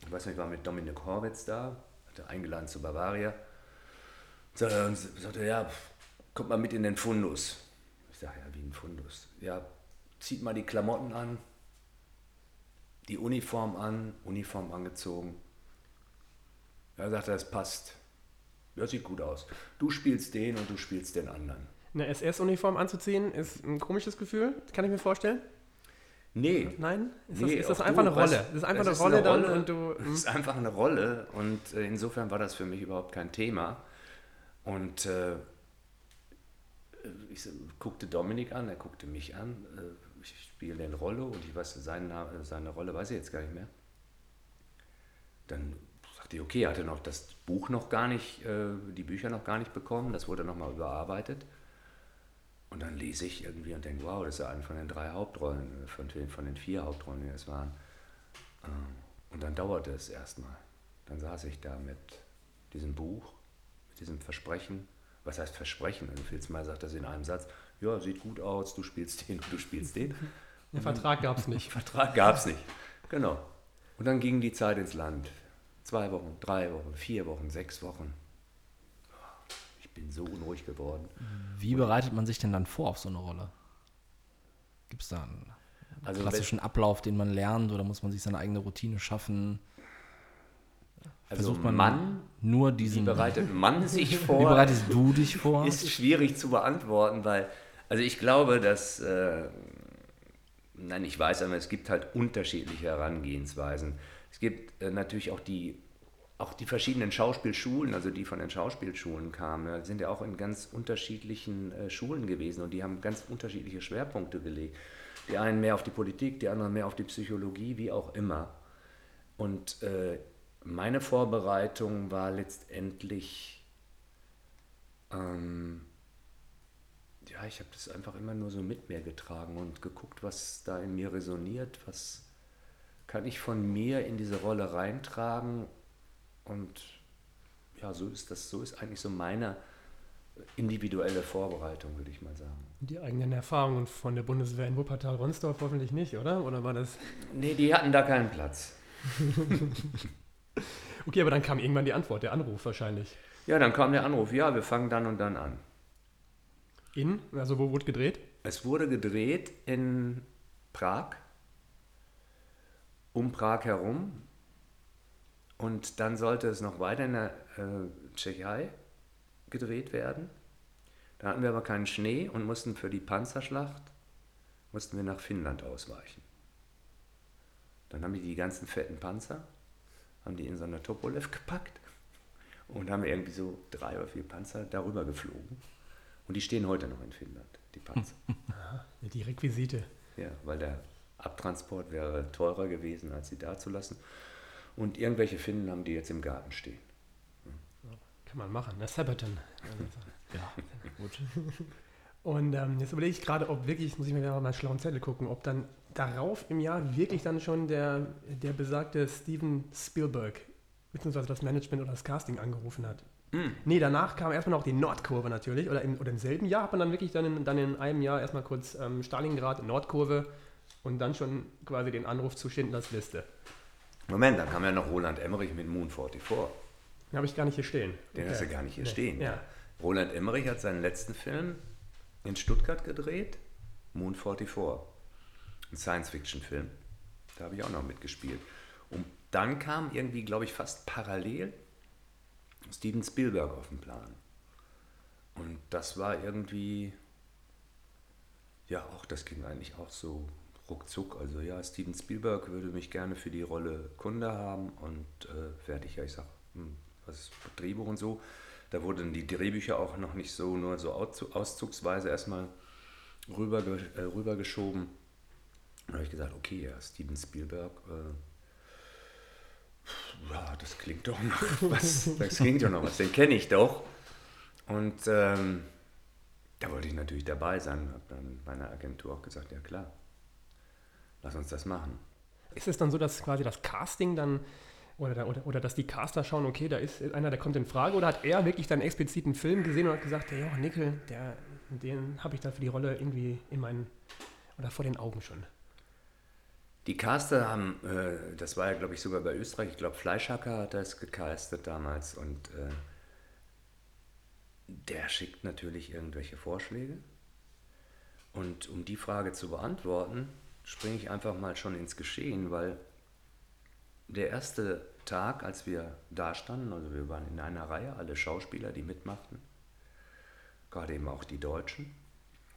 ich weiß nicht, ich war mit Dominik Horwitz da, hatte eingeladen zu Bavaria. Und sagte, ja, kommt mal mit in den Fundus. Ich sage, ja, wie ein Fundus? Ja, zieht mal die Klamotten an, die Uniform an, Uniform angezogen. Er sagte, das passt. Ja, sieht gut aus. Du spielst den und du spielst den anderen. Eine SS-Uniform anzuziehen ist ein komisches Gefühl, kann ich mir vorstellen. Nee, Nein? Ist Nee, das, ist das einfach du, eine Rolle? Das ist einfach eine Rolle dann Rolle, und du. hm. Es ist einfach eine Rolle und äh, insofern war das für mich überhaupt kein Thema. Und äh, ich guckte Dominik an, er guckte mich an. Äh, ich spiele den Rolle und ich weiß, seinen, seine Rolle weiß ich jetzt gar nicht mehr. Dann sagte ich, okay, er hatte noch das Buch noch gar nicht, äh, die Bücher noch gar nicht bekommen, das wurde nochmal überarbeitet. Und dann lese ich irgendwie und denke, wow, das ist ja eine von den drei Hauptrollen, von den, von den vier Hauptrollen, die es waren. Ähm, Und dann dauerte es erstmal. Dann saß ich da mit diesem Buch, mit diesem Versprechen. Was heißt Versprechen? Also Filzmeier sagt das in einem Satz. Ja, sieht gut aus, du spielst den und du spielst den. Den Vertrag gab es nicht. Vertrag gab es nicht. Genau. Und dann ging die Zeit ins Land. Zwei Wochen, drei Wochen, vier Wochen, sechs Wochen. Ich bin so unruhig geworden. Wie bereitet man sich denn dann vor auf so eine Rolle? Gibt es da einen Also klassischen Ablauf, den man lernt oder muss man sich seine eigene Routine schaffen? Also Versucht man Mann, nur wie diesen. bereitet man sich vor? Wie bereitest du dich vor? Ist schwierig zu beantworten, weil, also ich glaube, dass, äh, nein, ich weiß, aber es gibt halt unterschiedliche Herangehensweisen. Es gibt äh, natürlich auch die, auch die verschiedenen Schauspielschulen, also die von den Schauspielschulen kamen, sind ja auch in ganz unterschiedlichen äh, Schulen gewesen und die haben ganz unterschiedliche Schwerpunkte gelegt. Die einen mehr auf die Politik, die anderen mehr auf die Psychologie, wie auch immer. Und äh, meine Vorbereitung war letztendlich, ähm, ja, ich habe das einfach immer nur so mit mir getragen und geguckt, was da in mir resoniert, was kann ich von mir in diese Rolle reintragen und ja, so ist das, so ist eigentlich so meine individuelle Vorbereitung, würde ich mal sagen. Die eigenen Erfahrungen von der Bundeswehr in Wuppertal-Ronsdorf hoffentlich nicht, oder? Oder war das? Nee, die hatten da keinen Platz. okay, aber dann kam irgendwann die Antwort, der Anruf wahrscheinlich. Ja, dann kam der Anruf, ja, wir fangen dann und dann an. In? Also wo wurde gedreht? Es wurde gedreht in Prag, um Prag herum. Und dann sollte es noch weiter in der äh, Tschechei gedreht werden. Da hatten wir aber keinen Schnee und mussten für die Panzerschlacht mussten wir nach Finnland ausweichen. Dann haben die die ganzen fetten Panzer, haben die in so eine Topolev gepackt und haben irgendwie so drei oder vier Panzer darüber geflogen. Und die stehen heute noch in Finnland, die Panzer. Aha, die Requisite. Ja, weil der Abtransport wäre teurer gewesen, als sie da zu lassen. Und irgendwelche Finnen haben die jetzt im Garten stehen. Kann man machen, das Sabaton. ja, gut. Und ähm, jetzt überlege ich gerade, ob wirklich, muss ich mir mal einen schlauen Zettel gucken, ob dann darauf im Jahr wirklich dann schon der, der besagte Steven Spielberg, beziehungsweise das Management oder das Casting angerufen hat. Mm. Nee, danach kam erstmal noch die Nordkurve natürlich, oder im, oder im selben Jahr hat man dann wirklich dann in, dann in einem Jahr erstmal kurz ähm, Stalingrad, Nordkurve und dann schon quasi den Anruf zu Schindlers Liste. Moment, dann kam ja noch Roland Emmerich mit Moon 44. Den habe ich gar nicht hier stehen. Den okay. hast du gar nicht hier nee. stehen. Ja. Roland Emmerich hat seinen letzten Film in Stuttgart gedreht, Moon 44. Ein Science-Fiction-Film. Da habe ich auch noch mitgespielt. Und dann kam irgendwie, glaube ich, fast parallel Steven Spielberg auf den Plan. Und das war irgendwie, ja, auch das ging eigentlich auch so ruckzuck. Also ja, Steven Spielberg würde mich gerne für die Rolle Kunde haben und äh, fertig. Ja, ich sage, hm, was Drehbuch und so. Da wurden die Drehbücher auch noch nicht so nur so auszugsweise erstmal rüber, äh, rübergeschoben. Da habe ich gesagt, okay, ja, Steven Spielberg, äh, ja, das klingt doch noch was. Das klingt doch noch was, den kenne ich doch. Und ähm, da wollte ich natürlich dabei sein. Habe dann meiner Agentur auch gesagt, ja klar, lass uns das machen. Ist es dann so, dass quasi das Casting dann oder, oder, oder dass die Caster schauen, okay, da ist einer, der kommt in Frage, oder hat er wirklich dann explizit einen Film gesehen und hat gesagt, ja, Nickel, der, den habe ich da für die Rolle irgendwie in meinen, oder vor den Augen schon? Die Caster haben, äh, das war ja glaube ich sogar bei Österreich, ich glaube Fleischhacker hat das gecastet damals und äh, der schickt natürlich irgendwelche Vorschläge. Und um die Frage zu beantworten, springe ich einfach mal schon ins Geschehen, weil der erste Tag, als wir da standen, also wir waren in einer Reihe, alle Schauspieler, die mitmachten, gerade eben auch die Deutschen.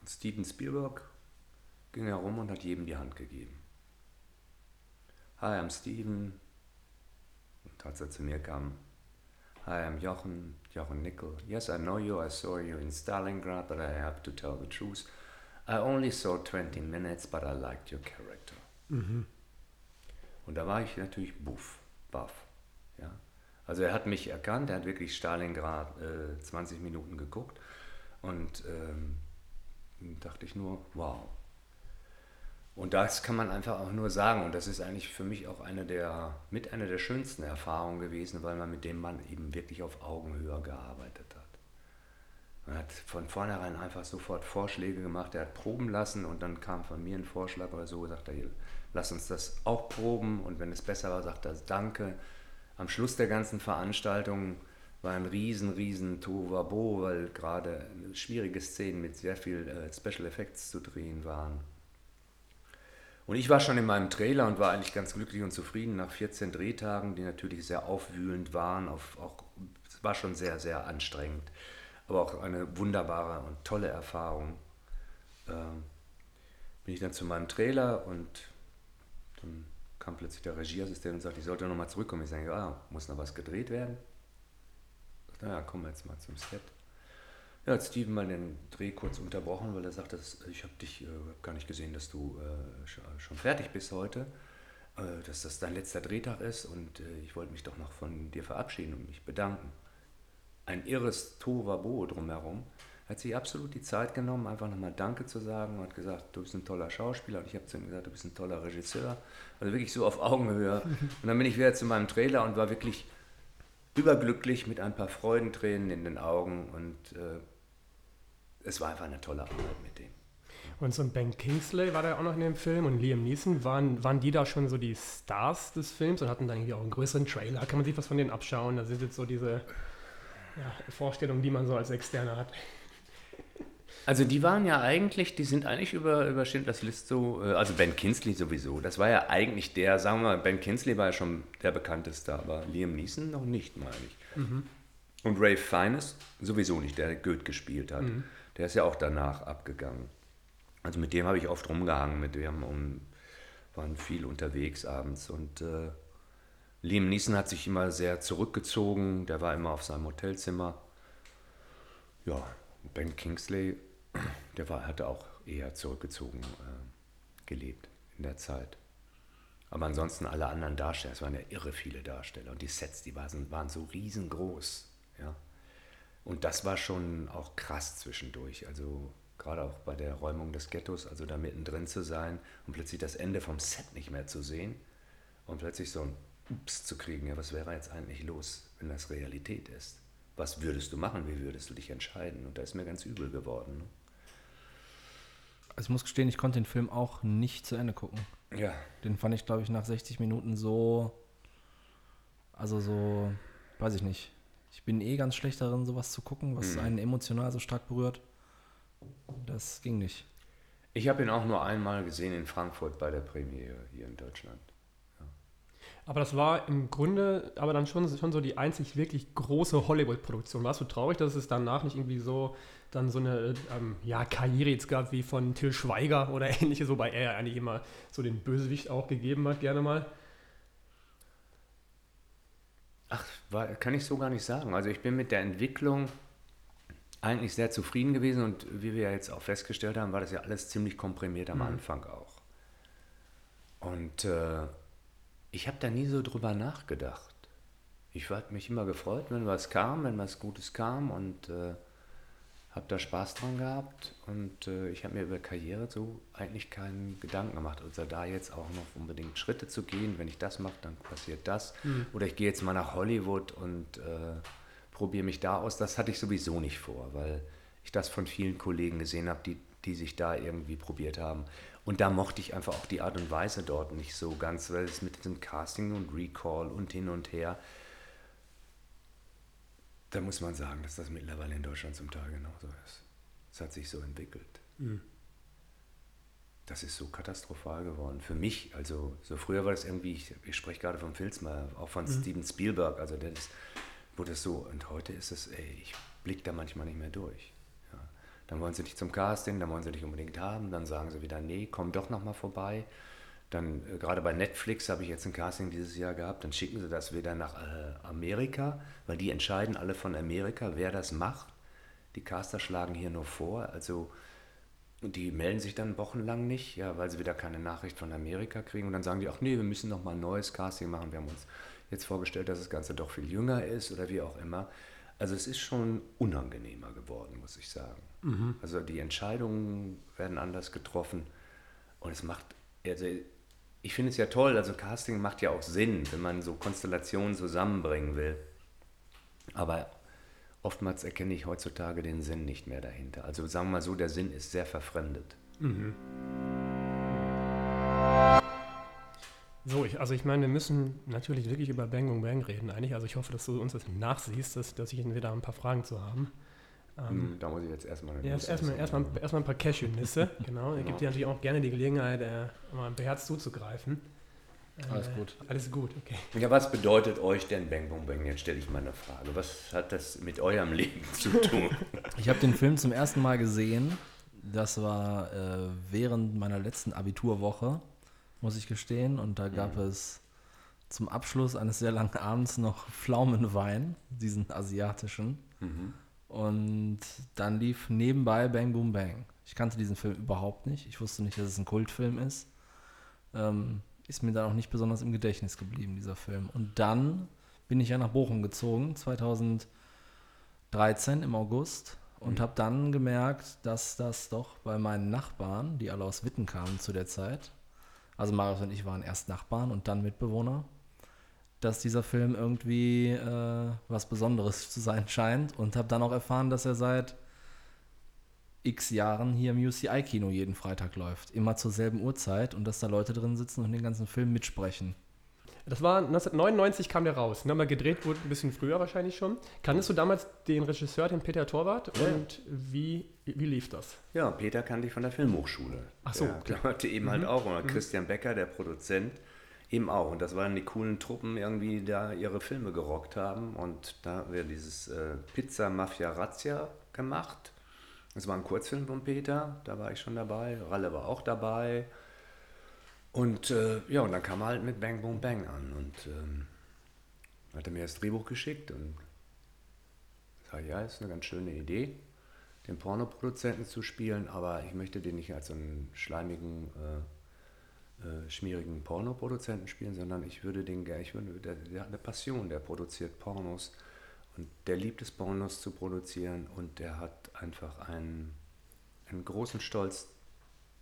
Steven Spielberg ging herum und hat jedem die Hand gegeben. Hi, I'm Steven. Und als er zu mir kam, Hi, I'm Jochen, Jochen Nickel. Yes, I know you. I saw you in Stalingrad, but I have to tell the truth. I only saw 20 minutes, but I liked your character. Mhm. Und da war ich natürlich buff, baff. Ja. Also er hat mich erkannt, er hat wirklich Stalingrad äh, 20 Minuten geguckt und ähm, dachte ich nur, wow. Und das kann man einfach auch nur sagen und das ist eigentlich für mich auch eine der, mit einer der schönsten Erfahrungen gewesen, weil man mit dem Mann eben wirklich auf Augenhöhe gearbeitet hat. Man hat von vornherein einfach sofort Vorschläge gemacht, er hat proben lassen und dann kam von mir ein Vorschlag oder so, sagt er, lass uns das auch proben und wenn es besser war, sagt er Danke. Am Schluss der ganzen Veranstaltung war ein riesen, riesen Tovabo, weil gerade schwierige Szenen mit sehr viel äh, Special Effects zu drehen waren. Und ich war schon in meinem Trailer und war eigentlich ganz glücklich und zufrieden nach 14 Drehtagen, die natürlich sehr aufwühlend waren. Auf, auch, es war schon sehr, sehr anstrengend, aber auch eine wunderbare und tolle Erfahrung. Ähm, bin ich dann zu meinem Trailer und dann kam plötzlich der Regieassistent und sagte, ich sollte nochmal zurückkommen. Ich sage, ah, muss noch was gedreht werden? Naja, kommen wir jetzt mal zum Set. Ja, hat Steven mal den Dreh kurz unterbrochen, weil er sagte, ich habe dich äh, gar nicht gesehen, dass du äh, schon fertig bist heute, äh, dass das dein letzter Drehtag ist und äh, ich wollte mich doch noch von dir verabschieden und mich bedanken. Ein irres Tovabo drumherum. hat sich absolut die Zeit genommen, einfach nochmal Danke zu sagen und hat gesagt, du bist ein toller Schauspieler. Und ich habe zu ihm gesagt, du bist ein toller Regisseur. Also wirklich so auf Augenhöhe. Und dann bin ich wieder zu meinem Trailer und war wirklich überglücklich mit ein paar Freudentränen in den Augen. Und äh, es war einfach eine tolle Arbeit mit dem. Und so ein Ben Kingsley war da auch noch in dem Film und Liam Neeson, waren, waren die da schon so die Stars des Films und hatten dann irgendwie auch einen größeren Trailer? Kann man sich was von denen abschauen? Das sind jetzt so diese ja, Vorstellungen, die man so als Externer hat. Also die waren ja eigentlich, die sind eigentlich über, über Schindlers List so, äh, also Ben Kinsley sowieso, das war ja eigentlich der, sagen wir mal, Ben Kinsley war ja schon der bekannteste, aber Liam Neeson noch nicht, meine ich. Mhm. Und Ray Fiennes sowieso nicht, der Goethe gespielt hat. Mhm. Der ist ja auch danach abgegangen. Also mit dem habe ich oft rumgehangen, mit dem um, waren viel unterwegs abends und äh, Liam Neeson hat sich immer sehr zurückgezogen, der war immer auf seinem Hotelzimmer. Ja, Ben Kingsley, der war, hatte auch eher zurückgezogen äh, gelebt in der Zeit. Aber ansonsten alle anderen Darsteller, es waren ja irre viele Darsteller und die Sets, die waren, waren so riesengroß. Ja. Und das war schon auch krass zwischendurch. Also gerade auch bei der Räumung des Ghettos, also da mittendrin zu sein und plötzlich das Ende vom Set nicht mehr zu sehen und plötzlich so ein Ups zu kriegen, ja, was wäre jetzt eigentlich los, wenn das Realität ist? Was würdest du machen? Wie würdest du dich entscheiden? Und da ist mir ganz übel geworden. Ne? Also ich muss gestehen, ich konnte den Film auch nicht zu Ende gucken. Ja. Den fand ich, glaube ich, nach 60 Minuten so, also so, weiß ich nicht. Ich bin eh ganz schlecht darin, sowas zu gucken, was mhm. einen emotional so stark berührt. Das ging nicht. Ich habe ihn auch nur einmal gesehen in Frankfurt bei der Premiere hier in Deutschland. Aber das war im Grunde aber dann schon, schon so die einzig wirklich große Hollywood-Produktion. Warst du traurig, dass es danach nicht irgendwie so dann so eine ähm, ja, Karriere jetzt gab wie von Till Schweiger oder ähnliches, wobei er ja eigentlich immer so den Bösewicht auch gegeben hat, gerne mal? Ach, war, kann ich so gar nicht sagen. Also ich bin mit der Entwicklung eigentlich sehr zufrieden gewesen und wie wir ja jetzt auch festgestellt haben, war das ja alles ziemlich komprimiert am mhm. Anfang auch. Und äh, ich habe da nie so drüber nachgedacht. Ich habe mich immer gefreut, wenn was kam, wenn was Gutes kam und äh, habe da Spaß dran gehabt und äh, ich habe mir über Karriere so eigentlich keinen Gedanken gemacht. Also da jetzt auch noch unbedingt Schritte zu gehen, wenn ich das mache, dann passiert das. Mhm. Oder ich gehe jetzt mal nach Hollywood und äh, probiere mich da aus. Das hatte ich sowieso nicht vor, weil ich das von vielen Kollegen gesehen habe, die, die sich da irgendwie probiert haben. Und da mochte ich einfach auch die Art und Weise dort nicht so ganz, weil es mit diesem Casting und Recall und hin und her, da muss man sagen, dass das mittlerweile in Deutschland zum Teil genauso ist. Es hat sich so entwickelt. Mhm. Das ist so katastrophal geworden. Für mich, also so früher war das irgendwie, ich, ich spreche gerade von Filzmeier, auch von mhm. Steven Spielberg, also der ist wo das so, und heute ist es, ey, ich blicke da manchmal nicht mehr durch. Dann wollen sie dich zum Casting, dann wollen sie dich unbedingt haben, dann sagen sie wieder, nee, komm doch nochmal vorbei. Dann, äh, gerade bei Netflix habe ich jetzt ein Casting dieses Jahr gehabt, dann schicken sie das wieder nach äh, Amerika, weil die entscheiden alle von Amerika, wer das macht. Die Caster schlagen hier nur vor, also die melden sich dann wochenlang nicht, ja, weil sie wieder keine Nachricht von Amerika kriegen. Und dann sagen die, ach nee, wir müssen noch mal ein neues Casting machen. Wir haben uns jetzt vorgestellt, dass das Ganze doch viel jünger ist oder wie auch immer. Also es ist schon unangenehmer geworden, muss ich sagen. Mhm. Also die Entscheidungen werden anders getroffen und es macht, also ich finde es ja toll, also Casting macht ja auch Sinn, wenn man so Konstellationen zusammenbringen will. Aber oftmals erkenne ich heutzutage den Sinn nicht mehr dahinter. Also sagen wir mal so, der Sinn ist sehr verfremdet. Mhm. So, ich, also ich meine, wir müssen natürlich wirklich über Bang Bang Bang reden eigentlich. Also ich hoffe, dass du uns das nachsiehst, dass, dass ich wieder ein paar Fragen zu haben. Ähm, hm, da muss ich jetzt erstmal ja, erstmal, erstmal, erstmal ein paar Cashew-Nüsse. genau. genau. gibt dir natürlich auch gerne die Gelegenheit, äh, mal beherzt zuzugreifen. Äh, alles gut. Alles gut, okay. Ja, was bedeutet euch denn Bang Bang Bang? Jetzt stelle ich mal eine Frage. Was hat das mit eurem Leben zu tun? ich habe den Film zum ersten Mal gesehen. Das war äh, während meiner letzten Abiturwoche muss ich gestehen. Und da gab mhm. es zum Abschluss eines sehr langen Abends noch Pflaumenwein, diesen asiatischen. Mhm. Und dann lief nebenbei Bang Boom Bang. Ich kannte diesen Film überhaupt nicht. Ich wusste nicht, dass es ein Kultfilm ist. Ähm, ist mir dann auch nicht besonders im Gedächtnis geblieben, dieser Film. Und dann bin ich ja nach Bochum gezogen, 2013 im August. und habe dann gemerkt, dass das doch bei meinen Nachbarn, die alle aus Witten kamen zu der Zeit, also Marius und ich waren erst Nachbarn und dann Mitbewohner, dass dieser Film irgendwie äh, was Besonderes zu sein scheint und habe dann auch erfahren, dass er seit x Jahren hier im UCI-Kino jeden Freitag läuft. Immer zur selben Uhrzeit und dass da Leute drin sitzen und den ganzen Film mitsprechen. Das war 1999 kam der raus. Ne? Mal gedreht wurde ein bisschen früher wahrscheinlich schon. Kanntest du damals den Regisseur, den Peter Torwart? Ja. Und wie, wie lief das? Ja, Peter kannte ich von der Filmhochschule. Ach so, Der klar. eben halt auch. Und Christian Becker, der Produzent, eben auch. Und das waren die coolen Truppen, irgendwie da ihre Filme gerockt haben. Und da haben wir dieses äh, Pizza Mafia Razzia gemacht. Das war ein Kurzfilm von Peter, da war ich schon dabei. Ralle war auch dabei. Und äh, ja, und dann kam er halt mit Bang Boom Bang an. Und ähm, hat er mir das Drehbuch geschickt und sage, ja, ist eine ganz schöne Idee, den Pornoproduzenten zu spielen, aber ich möchte den nicht als so einen schleimigen, äh, äh, schmierigen Pornoproduzenten spielen, sondern ich würde den gerne, ich würde, der, der hat eine Passion, der produziert Pornos und der liebt es, Pornos zu produzieren und der hat einfach einen, einen großen Stolz,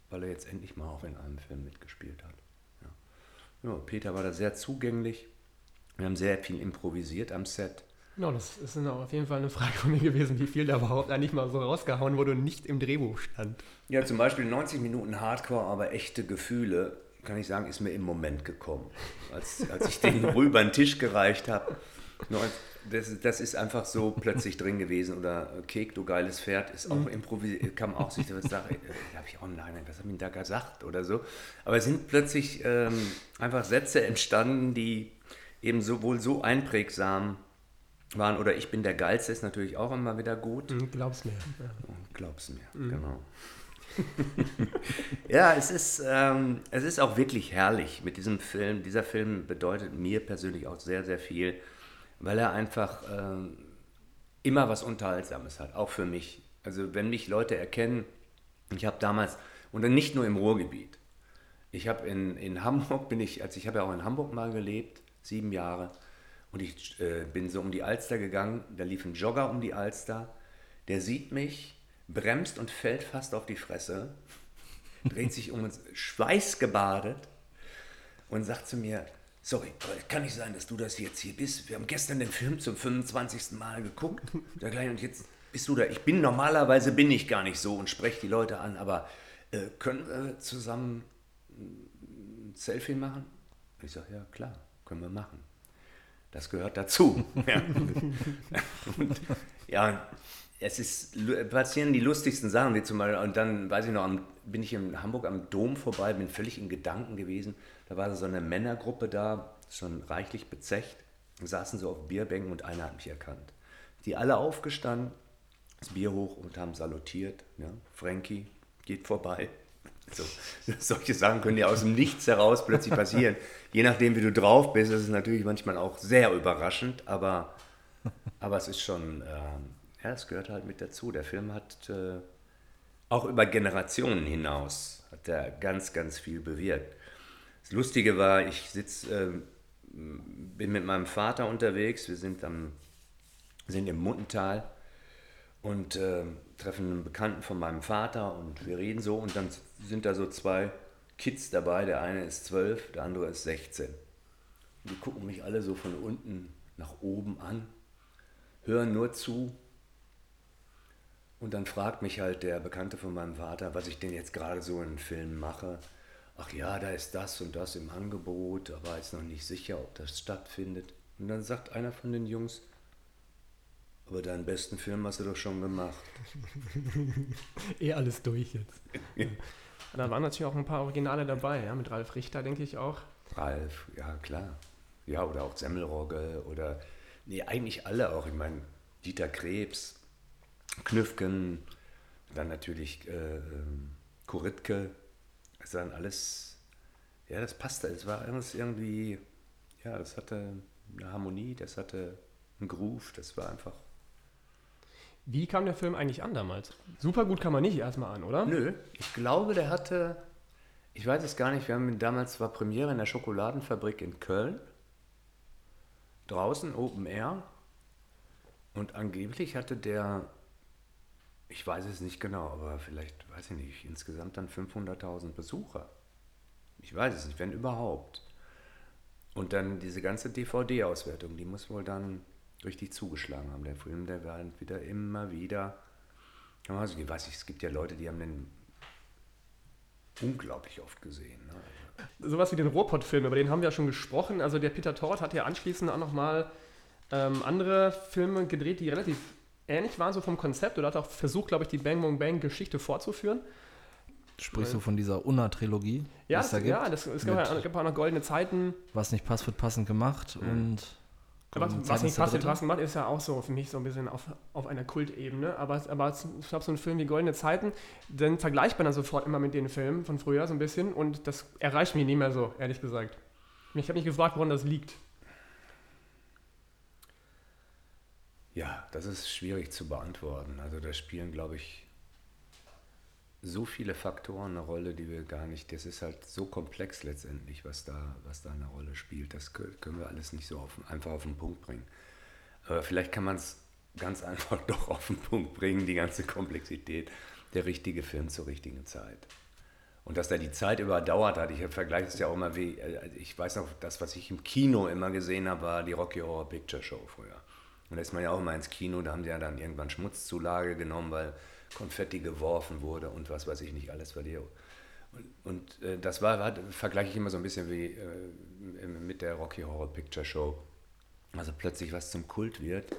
weil er jetzt endlich mal auch in einem Film mitgespielt hat. Ja. Ja, Peter war da sehr zugänglich. Wir haben sehr viel improvisiert am Set. Genau, das ist auf jeden Fall eine Frage von mir gewesen, wie viel da überhaupt eigentlich mal so rausgehauen wurde und nicht im Drehbuch stand. Ja, zum Beispiel 90 Minuten Hardcore, aber echte Gefühle, kann ich sagen, ist mir im Moment gekommen. Als, als ich den rüber den Tisch gereicht habe. Das, das ist einfach so plötzlich drin gewesen. Oder äh, Kek, du geiles Pferd, ist auch improvisiert, kam auch sich da sagen, da habe ich nein, was habe ich denn da gesagt oder so. Aber es sind plötzlich ähm, einfach Sätze entstanden, die eben so, wohl so einprägsam waren. Oder ich bin der Geilste ist natürlich auch immer wieder gut. Hm, Glaub's mir. Ja. Glaub's mir, genau. ja, es ist, ähm, es ist auch wirklich herrlich mit diesem Film. Dieser Film bedeutet mir persönlich auch sehr, sehr viel, weil er einfach ähm, immer was Unterhaltsames hat, auch für mich. Also wenn mich Leute erkennen, ich habe damals, und dann nicht nur im Ruhrgebiet, ich habe in, in Hamburg, bin ich, also ich habe ja auch in Hamburg mal gelebt, sieben Jahre, und ich äh, bin so um die Alster gegangen, da lief ein Jogger um die Alster, der sieht mich, bremst und fällt fast auf die Fresse, dreht sich um uns, schweißgebadet und sagt zu mir, sorry, kann nicht sein, dass du das jetzt hier bist. Wir haben gestern den Film zum 25. Mal geguckt, und jetzt bist du da. Ich bin normalerweise bin ich gar nicht so und spreche die Leute an, aber äh, können wir zusammen ein Selfie machen? Ich sage, ja klar, können wir machen. Das gehört dazu. ja. Und, ja, es ist, passieren die lustigsten Sachen, wie zum Beispiel, und dann, weiß ich noch, am, bin ich in Hamburg am Dom vorbei, bin völlig in Gedanken gewesen. Da war so eine Männergruppe da, schon reichlich bezecht, saßen so auf Bierbänken und einer hat mich erkannt. Die alle aufgestanden, das Bier hoch und haben salutiert. Ja. Frankie geht vorbei. So, solche Sachen können ja aus dem Nichts heraus plötzlich passieren. Je nachdem, wie du drauf bist, ist es natürlich manchmal auch sehr überraschend, aber, aber es ist schon, ähm, ja, es gehört halt mit dazu. Der Film hat äh, auch über Generationen hinaus hat er ganz, ganz viel bewirkt. Das Lustige war, ich sitz, ähm, bin mit meinem Vater unterwegs, wir sind, am, sind im Muttental und äh, treffen einen Bekannten von meinem Vater und wir reden so und dann sind da so zwei Kids dabei, der eine ist zwölf, der andere ist 16. Und die gucken mich alle so von unten nach oben an, hören nur zu und dann fragt mich halt der Bekannte von meinem Vater, was ich denn jetzt gerade so in Filmen mache. Ach ja, da ist das und das im Angebot, aber ist noch nicht sicher, ob das stattfindet. Und dann sagt einer von den Jungs, aber deinen besten Film hast du doch schon gemacht. Eh alles durch jetzt. Da waren natürlich auch ein paar Originale dabei, ja, mit Ralf Richter, denke ich auch. Ralf, ja klar. Ja, oder auch Semmelrogge oder, nee, eigentlich alle auch. Ich meine, Dieter Krebs, Knüffgen, dann natürlich äh, Koritke. Das waren alles, ja, das passte. Es war alles irgendwie, ja, das hatte eine Harmonie, das hatte einen Groove, das war einfach. Wie kam der Film eigentlich an damals? Super gut kam man nicht erstmal an, oder? Nö, ich glaube, der hatte, ich weiß es gar nicht, wir haben ihn damals, war Premiere in der Schokoladenfabrik in Köln. Draußen, Open Air. Und angeblich hatte der ich weiß es nicht genau, aber vielleicht, weiß ich nicht, insgesamt dann 500.000 Besucher. Ich weiß es nicht, wenn überhaupt. Und dann diese ganze DVD-Auswertung, die muss wohl dann richtig zugeschlagen haben. Der Film, der war wieder immer wieder. Also, ich weiß nicht, es gibt ja Leute, die haben den unglaublich oft gesehen. Ne? Sowas wie den Ruhrpott-Film, über den haben wir ja schon gesprochen. Also der Peter Tort hat ja anschließend auch nochmal ähm, andere Filme gedreht, die relativ ähnlich waren, so vom Konzept. Oder hat auch versucht, glaube ich, die Bang Bang Bang Geschichte fortzuführen. Sprichst du von dieser Unna-Trilogie? Ja, das, da gibt, ja, das, es gibt, ja, gibt auch noch goldene Zeiten. Was nicht passt, wird passend gemacht mhm. und was, was nicht passt, wird passend gemacht, ist ja auch so für mich so ein bisschen auf, auf einer Kultebene. Aber, aber ich glaube, so ein Film wie Goldene Zeiten, dann vergleicht man dann sofort immer mit den Filmen von früher so ein bisschen und das erreicht mich nie mehr so, ehrlich gesagt. Ich habe mich gefragt, woran das liegt. Ja, das ist schwierig zu beantworten. Also da spielen, glaube ich, so viele Faktoren eine Rolle, die wir gar nicht, das ist halt so komplex letztendlich, was da, was da eine Rolle spielt. Das können wir alles nicht so auf, einfach auf den Punkt bringen. Aber vielleicht kann man es ganz einfach doch auf den Punkt bringen, die ganze Komplexität, der richtige Film zur richtigen Zeit. Und dass der die Zeit überdauert hat, ich vergleiche es ja auch immer wie, äh, ich weiß noch, das, was ich im Kino immer gesehen habe, war die Rocky Horror Picture Show früher. Und da ist man ja auch immer ins Kino, da haben sie ja dann irgendwann Schmutzzulage genommen, weil Konfetti geworfen wurde und was weiß ich nicht alles dir. Und, und äh, das war, war, vergleiche ich immer so ein bisschen wie äh, mit der Rocky Horror Picture Show. Also plötzlich was zum Kult wird.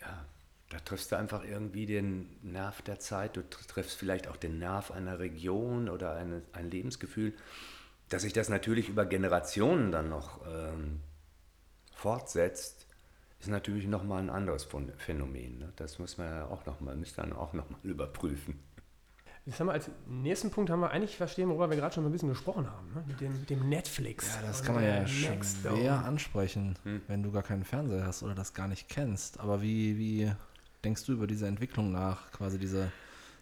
Ja, da triffst du einfach irgendwie den Nerv der Zeit, du triffst vielleicht auch den Nerv einer Region oder eine, ein Lebensgefühl, dass sich das natürlich über Generationen dann noch ähm, fortsetzt ist natürlich nochmal ein anderes Phänomen. Ne? Das muss man ja auch nochmal, müsste dann auch nochmal überprüfen. Jetzt haben wir als nächsten Punkt haben wir eigentlich verstehen, worüber wir gerade schon ein bisschen gesprochen haben, ne? mit, dem, mit dem Netflix. Ja, das kann man ja schwer ansprechen, hm. wenn du gar keinen Fernseher hast oder das gar nicht kennst. Aber wie, wie denkst du über diese Entwicklung nach? Quasi diese,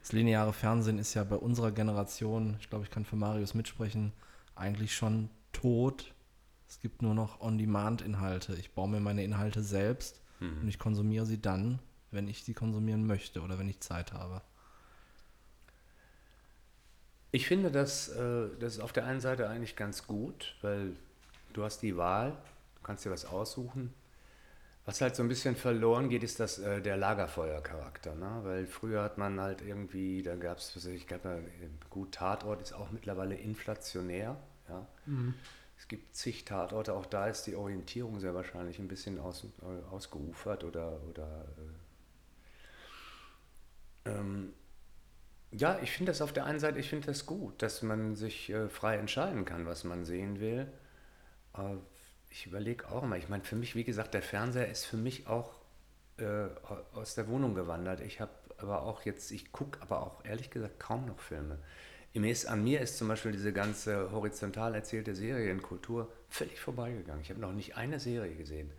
das lineare Fernsehen ist ja bei unserer Generation, ich glaube, ich kann für Marius mitsprechen, eigentlich schon tot es gibt nur noch On-Demand-Inhalte. Ich baue mir meine Inhalte selbst mhm. und ich konsumiere sie dann, wenn ich sie konsumieren möchte oder wenn ich Zeit habe. Ich finde das, äh, das ist auf der einen Seite eigentlich ganz gut, weil du hast die Wahl, du kannst dir was aussuchen. Was halt so ein bisschen verloren geht, ist das, äh, der Lagerfeuercharakter. Ne? Weil früher hat man halt irgendwie, da gab es, ich glaube, gut, Tatort ist auch mittlerweile inflationär. Ja? Mhm. Es gibt zig Tatorte, auch da ist die Orientierung sehr wahrscheinlich ein bisschen aus, äh, ausgeufert oder, oder äh, ähm, ja, ich finde das auf der einen Seite, ich finde das gut, dass man sich äh, frei entscheiden kann, was man sehen will. Äh, ich überlege auch immer, ich meine, für mich, wie gesagt, der Fernseher ist für mich auch äh, aus der Wohnung gewandert. Ich habe aber auch jetzt, ich gucke aber auch ehrlich gesagt kaum noch Filme an mir ist zum Beispiel diese ganze horizontal erzählte Serienkultur völlig vorbeigegangen. Ich habe noch nicht eine Serie gesehen.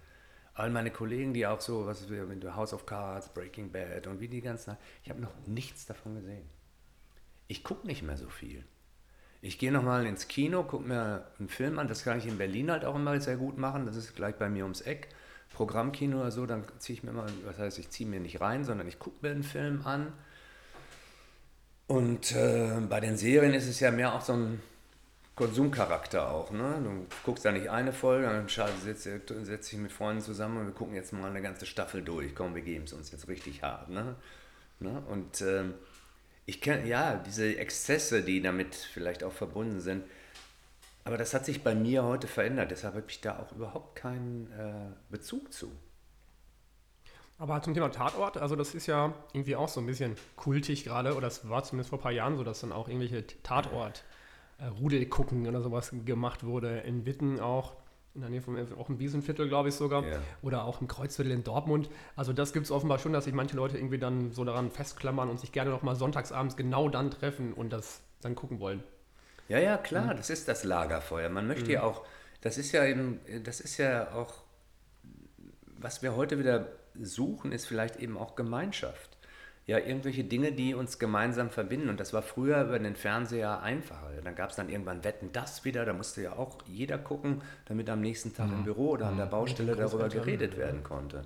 All meine Kollegen, die auch so, was wir House of Cards, Breaking Bad und wie die ganzen, ich habe noch nichts davon gesehen. Ich gucke nicht mehr so viel. Ich gehe nochmal ins Kino, gucke mir einen Film an, das kann ich in Berlin halt auch immer sehr gut machen, das ist gleich bei mir ums Eck. Programmkino oder so, dann ziehe ich mir mal, was heißt, ich ziehe mir nicht rein, sondern ich gucke mir einen Film an und äh, bei den Serien ist es ja mehr auch so ein Konsumcharakter auch. Ne? Du guckst da nicht eine Folge, dann setze setz ich mit Freunden zusammen und wir gucken jetzt mal eine ganze Staffel durch. Komm, wir geben es uns jetzt richtig hart. Ne? Ne? Und äh, ich kenne, ja, diese Exzesse, die damit vielleicht auch verbunden sind, aber das hat sich bei mir heute verändert. Deshalb habe ich da auch überhaupt keinen äh, Bezug zu. Aber zum Thema Tatort, also das ist ja irgendwie auch so ein bisschen kultig gerade, oder das war zumindest vor ein paar Jahren so, dass dann auch irgendwelche Tatort-Rudel gucken oder sowas gemacht wurde. In Witten auch, in der Nähe von auch im Wiesenviertel, glaube ich sogar, yeah. oder auch im Kreuzviertel in Dortmund. Also das gibt es offenbar schon, dass sich manche Leute irgendwie dann so daran festklammern und sich gerne noch mal sonntagsabends genau dann treffen und das dann gucken wollen. Ja, ja, klar, mhm. das ist das Lagerfeuer. Man möchte mhm. ja auch, das ist ja eben, das ist ja auch, was wir heute wieder suchen, ist vielleicht eben auch Gemeinschaft. Ja, irgendwelche Dinge, die uns gemeinsam verbinden. Und das war früher über den Fernseher einfacher. Dann gab es dann irgendwann Wetten das wieder. Da musste ja auch jeder gucken, damit am nächsten Tag mhm. im Büro oder an der mhm. Baustelle darüber geredet werden konnte.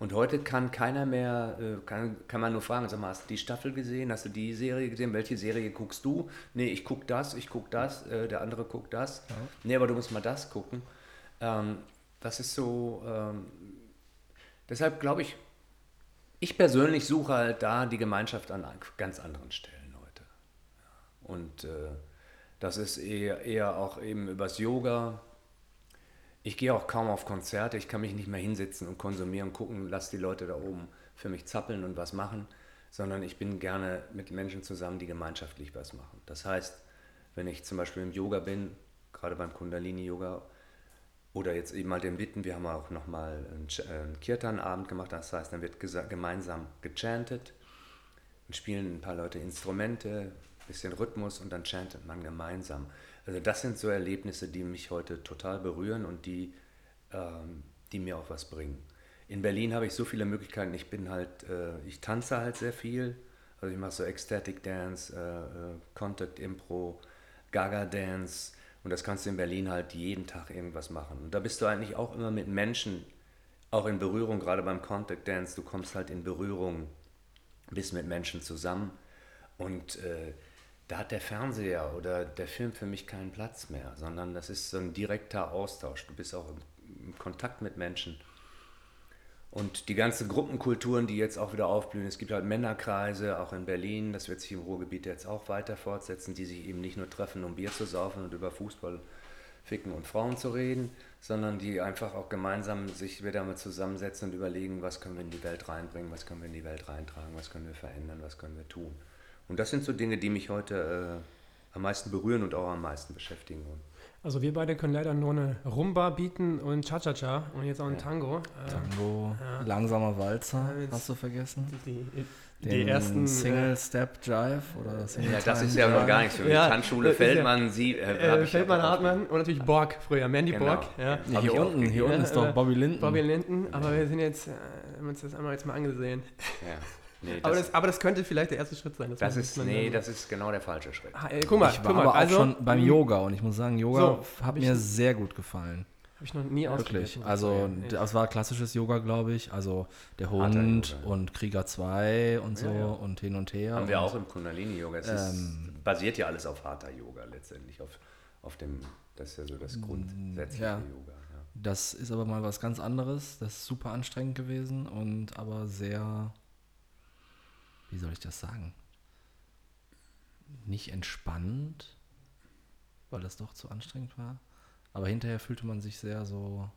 Und heute kann keiner mehr, äh, kann, kann man nur fragen, sag mal, hast du die Staffel gesehen? Hast du die Serie gesehen? Welche Serie guckst du? Nee, ich guck das, ich guck das, äh, der andere guckt das. Ja. Nee, aber du musst mal das gucken. Ähm, das ist so, ähm, deshalb glaube ich, ich persönlich suche halt da die Gemeinschaft an ganz anderen Stellen heute. Und äh, das ist eher, eher auch eben übers Yoga, ich gehe auch kaum auf Konzerte, ich kann mich nicht mehr hinsetzen und konsumieren, gucken, lass die Leute da oben für mich zappeln und was machen, sondern ich bin gerne mit Menschen zusammen, die gemeinschaftlich was machen. Das heißt, wenn ich zum Beispiel im Yoga bin, gerade beim Kundalini-Yoga oder jetzt eben mal den Bitten, wir haben auch nochmal einen, einen Kirtan-Abend gemacht, das heißt, dann wird gemeinsam gechantet, dann spielen ein paar Leute Instrumente, ein bisschen Rhythmus und dann chantet man gemeinsam. Also das sind so Erlebnisse, die mich heute total berühren und die, ähm, die mir auch was bringen. In Berlin habe ich so viele Möglichkeiten. Ich bin halt, äh, ich tanze halt sehr viel. Also ich mache so Ecstatic Dance, äh, äh, Contact Impro, Gaga Dance. Und das kannst du in Berlin halt jeden Tag irgendwas machen. Und da bist du eigentlich auch immer mit Menschen, auch in Berührung, gerade beim Contact Dance. Du kommst halt in Berührung, bist mit Menschen zusammen. Und äh, da hat der Fernseher oder der Film für mich keinen Platz mehr, sondern das ist so ein direkter Austausch. Du bist auch im, Kontakt mit Menschen. Und die ganzen Gruppenkulturen, die jetzt auch wieder aufblühen, es gibt halt Männerkreise, auch in Berlin, das wird sich im Ruhrgebiet jetzt auch weiter fortsetzen, die sich eben nicht nur treffen, um Bier zu saufen und über Fußball, Ficken und Frauen zu reden, sondern die einfach auch gemeinsam sich wieder mal zusammensetzen und überlegen, was können wir in die Welt reinbringen, was können wir in die Welt reintragen, was können wir verändern, was können wir tun. Und das sind so Dinge, die mich heute äh, am meisten berühren und auch am meisten beschäftigen. Also wir beide können leider nur eine Rumba bieten und Cha-Cha-Cha und jetzt auch ein Tango. Äh, Tango, ja. langsamer Walzer, hast du vergessen? Die, die, die ersten Single Step Jive oder Single Ja, das ist ja noch gar nichts für mich. Ja, Tanzschule Feldmann, ja, Sie, äh, äh Feldmann, Hartmann und natürlich Borg früher, Mandy genau. Borg. Ja. ja hier unten, hier unten ist doch Bobby Linden. Bobby Linden, aber wir sind jetzt, äh, haben uns das einmal jetzt mal angesehen. Ja. Nee, aber, das, aber, das, könnte vielleicht der erste Schritt sein. Das ist, nee, das ist genau der falsche Schritt. Ah, ey, guck mal, ich war guck mal, aber also, auch schon beim Yoga und ich muss sagen, Yoga so, hat mir sehr gut gefallen. Habe ich noch nie ausprobiert. Wirklich. Also, das war klassisches Yoga, glaube ich. Also, der Hund und Krieger 2 und so ja, ja. und hin und her. Haben wir auch im Kundalini-Yoga. Es ähm, basiert ja alles auf harter Yoga letztendlich. Auf, auf dem, das ist ja so das mm, grundsätzliche ja. Yoga. Das ist aber mal was ganz anderes. Das ist super anstrengend gewesen und aber sehr wie soll ich das sagen? Nicht entspannt, weil das doch zu anstrengend war. Aber hinterher fühlte man sich sehr so.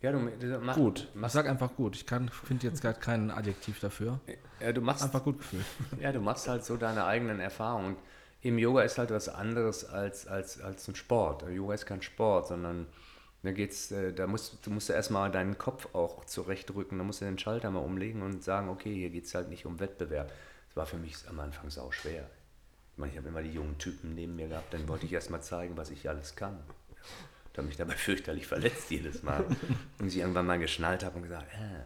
Ja, du, du mach, gut. Ich sag einfach gut. Ich finde jetzt gerade kein Adjektiv dafür. Ja, du machst einfach gut gefühlt. Ja, du machst halt so deine eigenen Erfahrungen. Im Yoga ist halt was anderes als, als, als ein Sport. Yoga ist kein Sport, sondern da geht's, äh, da musst du musst erstmal deinen Kopf auch zurechtrücken, da musst du den Schalter mal umlegen und sagen, okay, hier geht es halt nicht um Wettbewerb. Das war für mich am Anfang sau schwer. Ich meine, ich habe immer die jungen Typen neben mir gehabt, dann wollte ich erstmal zeigen, was ich alles kann. Ich habe mich dabei fürchterlich verletzt jedes Mal. Und ich irgendwann mal geschnallt habe und gesagt, äh,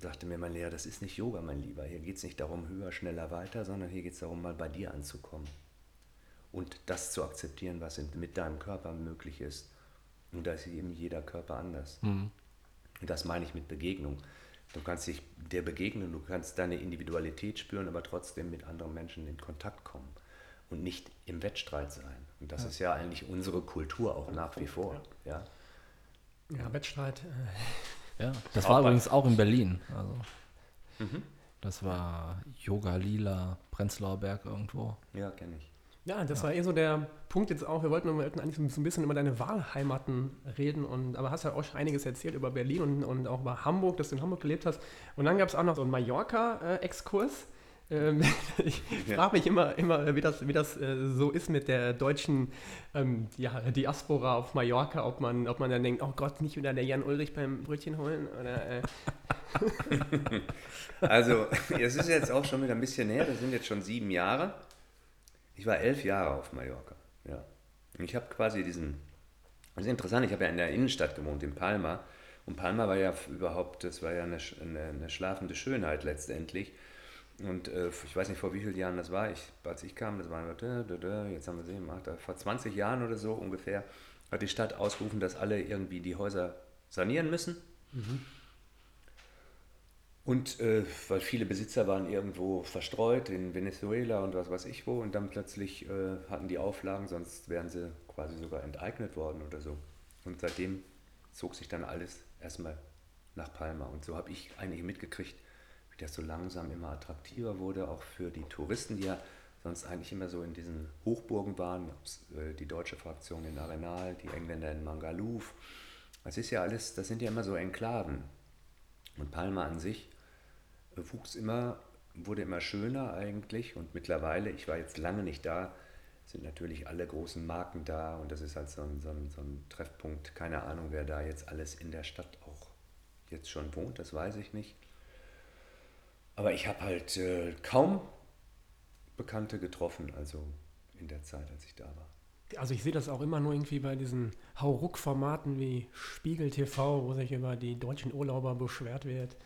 sagte mir mein Lehrer, das ist nicht Yoga, mein Lieber. Hier geht es nicht darum, höher, schneller, weiter, sondern hier geht es darum, mal bei dir anzukommen und das zu akzeptieren, was mit deinem Körper möglich ist. Und da ist eben jeder Körper anders. Mhm. Und das meine ich mit Begegnung. Du kannst dich der begegnen, du kannst deine Individualität spüren, aber trotzdem mit anderen Menschen in Kontakt kommen und nicht im Wettstreit sein. Und das ja. ist ja eigentlich unsere Kultur auch nach wie vor. Ja, ja Wettstreit. Äh. Ja, das war übrigens auch in Berlin. Also. Mhm. Das war Yoga Lila, Prenzlauer Berg irgendwo. Ja, kenne ich. Ja, das ja. war eh so der Punkt jetzt auch. Wir wollten, wir wollten eigentlich so ein bisschen über deine Wahlheimaten reden, und, aber hast ja auch schon einiges erzählt über Berlin und, und auch über Hamburg, dass du in Hamburg gelebt hast. Und dann gab es auch noch so einen Mallorca-Exkurs. Ähm, ich ja. frage mich immer, immer, wie das, wie das äh, so ist mit der deutschen ähm, ja, Diaspora auf Mallorca, ob man, ob man dann denkt, oh Gott, nicht wieder der Jan Ulrich beim Brötchen holen. Oder, äh. also, es ist jetzt auch schon wieder ein bisschen näher, das sind jetzt schon sieben Jahre. Ich war elf Jahre auf Mallorca. Ja. Und ich habe quasi diesen. Das ist interessant, ich habe ja in der Innenstadt gewohnt, in Palma. Und Palma war ja überhaupt, das war ja eine, eine, eine schlafende Schönheit letztendlich. Und äh, ich weiß nicht, vor wie vielen Jahren das war. Ich, als ich kam, das war, jetzt haben wir sehen, vor 20 Jahren oder so ungefähr, hat die Stadt ausgerufen, dass alle irgendwie die Häuser sanieren müssen. Und äh, weil viele Besitzer waren irgendwo verstreut in Venezuela und was weiß ich wo und dann plötzlich äh, hatten die Auflagen, sonst wären sie quasi sogar enteignet worden oder so. Und seitdem zog sich dann alles erstmal nach Palma. Und so habe ich eigentlich mitgekriegt, wie das so langsam immer attraktiver wurde, auch für die Touristen, die ja sonst eigentlich immer so in diesen Hochburgen waren, äh, die deutsche Fraktion in Arenal, die Engländer in Mangaluf. Das ist ja alles, das sind ja immer so Enklaven. Und Palma an sich wuchs immer, wurde immer schöner eigentlich und mittlerweile, ich war jetzt lange nicht da, sind natürlich alle großen Marken da und das ist halt so ein, so ein, so ein Treffpunkt. Keine Ahnung, wer da jetzt alles in der Stadt auch jetzt schon wohnt, das weiß ich nicht. Aber ich habe halt äh, kaum Bekannte getroffen, also in der Zeit, als ich da war. Also ich sehe das auch immer nur irgendwie bei diesen Hauruck-Formaten wie Spiegel TV, wo sich über die deutschen Urlauber beschwert wird.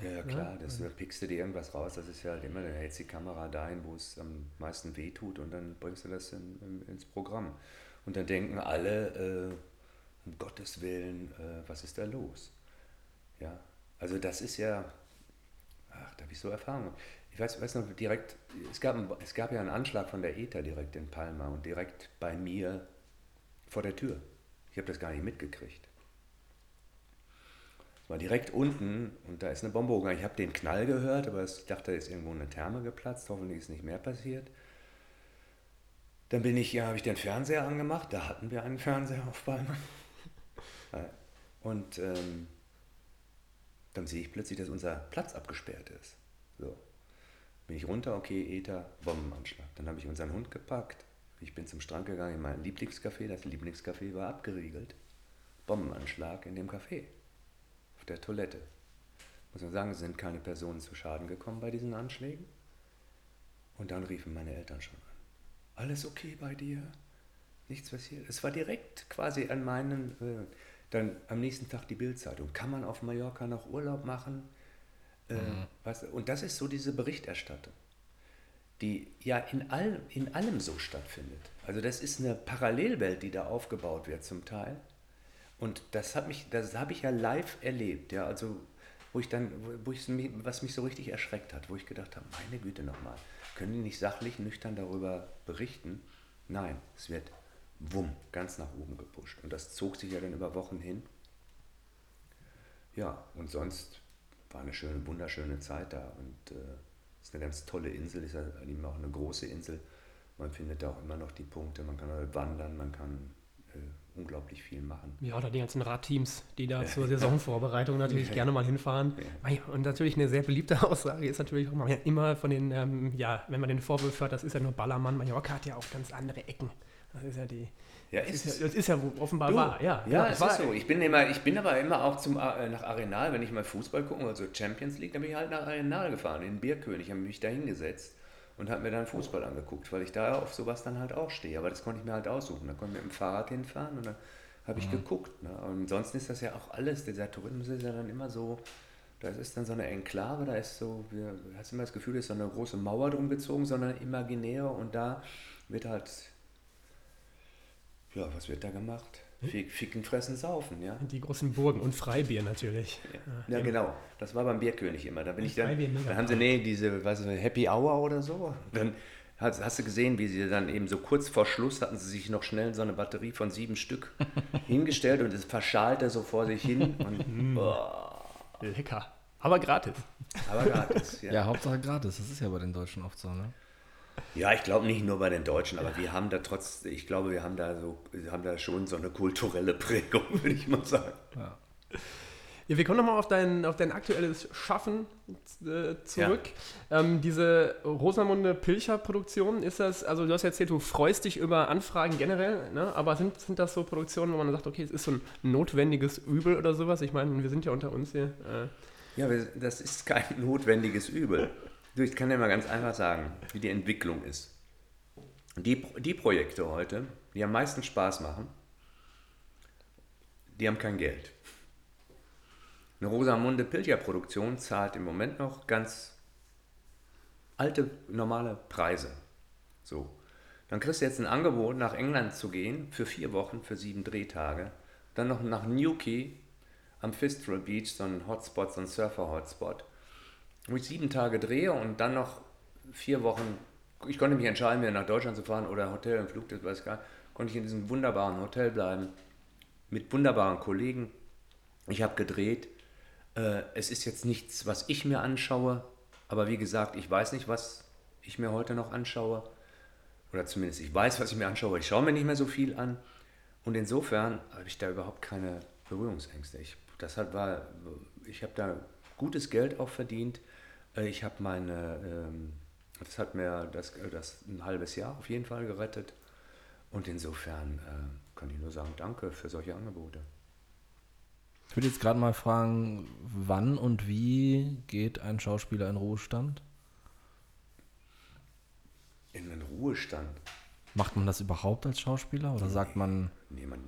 Ja, ja klar, das da pickst du dir irgendwas raus, das ist ja halt immer, dann hältst die Kamera dahin, wo es am meisten wehtut und dann bringst du das in, in, ins Programm. Und dann denken alle, äh, um Gottes Willen, äh, was ist da los? Ja, also das ist ja, ach, da habe ich so Erfahrung. Ich weiß, weiß noch direkt, es gab, ein- es gab ja einen Anschlag von der ETA direkt in Palma und direkt bei mir vor der Tür. Ich habe das gar nicht mitgekriegt. War direkt unten und da ist eine Bombe hochgegangen. Ich habe den Knall gehört, aber ich dachte, da ist irgendwo eine Therme geplatzt. Hoffentlich ist nicht mehr passiert. Dann bin ich, ja, habe ich den Fernseher angemacht. Da hatten wir einen Fernseher auf Palma. Und ähm, dann sehe ich plötzlich, dass unser Platz abgesperrt ist. So. Bin ich runter, okay, ETA, Bombenanschlag. Dann habe ich unseren Hund gepackt. Ich bin zum Strand gegangen in mein Lieblingscafé. Das Lieblingscafé war abgeriegelt. Bombenanschlag in dem Café. Der Toilette. Muss man sagen, es sind keine Personen zu Schaden gekommen bei diesen Anschlägen. Und dann riefen meine Eltern schon an. Alles okay bei dir? Nichts passiert? Es war direkt quasi an meinen. Äh, dann am nächsten Tag die Bildzeitung. Kann man auf Mallorca noch Urlaub machen? Äh, was, und das ist so diese Berichterstattung, die ja in, all, in allem so stattfindet. Also das ist eine Parallelwelt, die da aufgebaut wird zum Teil. Und das hat mich, das habe ich ja live erlebt, ja, also wo ich dann, wo- ich, was mich so richtig erschreckt hat, wo ich gedacht habe, meine Güte nochmal, können die nicht sachlich, nüchtern darüber berichten? Nein, es wird wumm, ganz nach oben gepusht. Und das zog sich ja dann über Wochen hin. Ja, und sonst war eine schöne, wunderschöne Zeit da und äh, ist eine ganz tolle Insel, ist ja eben auch eine große Insel. Man findet da auch immer noch die Punkte, man kann halt wandern, man kann äh, unglaublich viel machen. Ja, oder die ganzen Radteams, die da zur Saisonvorbereitung natürlich gerne mal hinfahren. Ja. Und natürlich eine sehr beliebte Aussage ist natürlich auch mal immer von den, ähm, ja, wenn man den Vorwurf hört, das ist ja nur Ballermann. Mallorca hat ja auch ganz andere Ecken. Das ist ja die. Ja, Das ist ist ja, das ist ja offenbar Du, wahr. Ja, ja, es es war- ist so. Ich bin, immer, ich bin aber immer auch zum, äh, nach Arenal, wenn ich mal Fußball gucke, also Champions League, dann bin ich halt nach Arenal gefahren, in Bierkönig, habe mich da hingesetzt und habe mir dann Fußball angeguckt, weil ich da auf sowas dann halt auch stehe. Aber das konnte ich mir halt aussuchen. Da konnte ich mit dem Fahrrad hinfahren und dann habe ich geguckt. Ne? Und ansonsten ist das ja auch alles, dieser Tourismus ist ja dann immer so, da ist dann so eine Enklave, da ist so, wir, du hast immer das Gefühl, da ist so eine große Mauer drum gezogen, sondern imaginär und da wird halt ja, was wird da gemacht? Fick, ficken, fressen, saufen, ja. Die großen Burgen und Freibier natürlich. Ja, genau. Das war beim Bierkönig immer. Da bin ich dann, dann haben sie, nee, diese, ist das, Happy Hour oder so. Dann hast, hast du gesehen, wie sie dann eben so kurz vor Schluss hatten sie sich noch schnell so eine Batterie von sieben Stück hingestellt und es verschalte so vor sich hin. Und, boah, Lecker. Aber gratis. aber gratis. Ja, Ja, Hauptsache gratis. Das ist ja bei den Deutschen oft so, ne? Ja ich glaube nicht nur bei den Deutschen, aber wir haben da trotz, ich glaube, wir haben da so, wir haben da schon so eine kulturelle Prägung, würde ich mal sagen. Ja, wir kommen nochmal auf dein, auf dein aktuelles Schaffen äh, zurück. Ähm, diese Rosamunde Pilcher-Produktion, ist das, also du hast erzählt, du freust dich über Anfragen generell, ne? aber sind, sind das so Produktionen, wo man sagt, okay, es ist so ein notwendiges Übel oder sowas? Ich meine, wir sind ja unter uns hier. Äh, Ja, das ist kein notwendiges Übel. Du, Ich kann dir mal ganz einfach sagen, wie die Entwicklung ist. Die, die Projekte heute, die am meisten Spaß machen, die haben kein Geld. Eine Rosamunde Pilcher-Produktion zahlt im Moment noch ganz alte, normale Preise. So. Dann kriegst du jetzt ein Angebot, nach England zu gehen für vier Wochen, für sieben Drehtage. Dann noch nach Newquay am Fistral Beach, so ein Hotspot, so ein Surfer-Hotspot, wo ich sieben Tage drehe und dann noch vier Wochen, ich konnte mich entscheiden, wieder nach Deutschland zu fahren oder Hotel im Flug, das weiß ich gar nicht, konnte ich in diesem wunderbaren Hotel bleiben, mit wunderbaren Kollegen. Ich habe gedreht. Äh, es ist jetzt nichts, was ich mir anschaue, aber wie gesagt, ich weiß nicht, was ich mir heute noch anschaue. Oder zumindest ich weiß, was ich mir anschaue. Ich schaue mir nicht mehr so viel an. Und insofern habe ich da überhaupt keine Berührungsängste. Ich, das hat, war, ich habe da gutes Geld auch verdient. Äh, ich habe meine, ähm, das hat mir das, das ein halbes Jahr auf jeden Fall gerettet. Und insofern äh, kann ich nur sagen, danke für solche Angebote. Ich würde jetzt gerade mal fragen, wann und wie geht ein Schauspieler in Ruhestand? In den Ruhestand. Macht man das überhaupt als Schauspieler oder sagt man, Nee, man,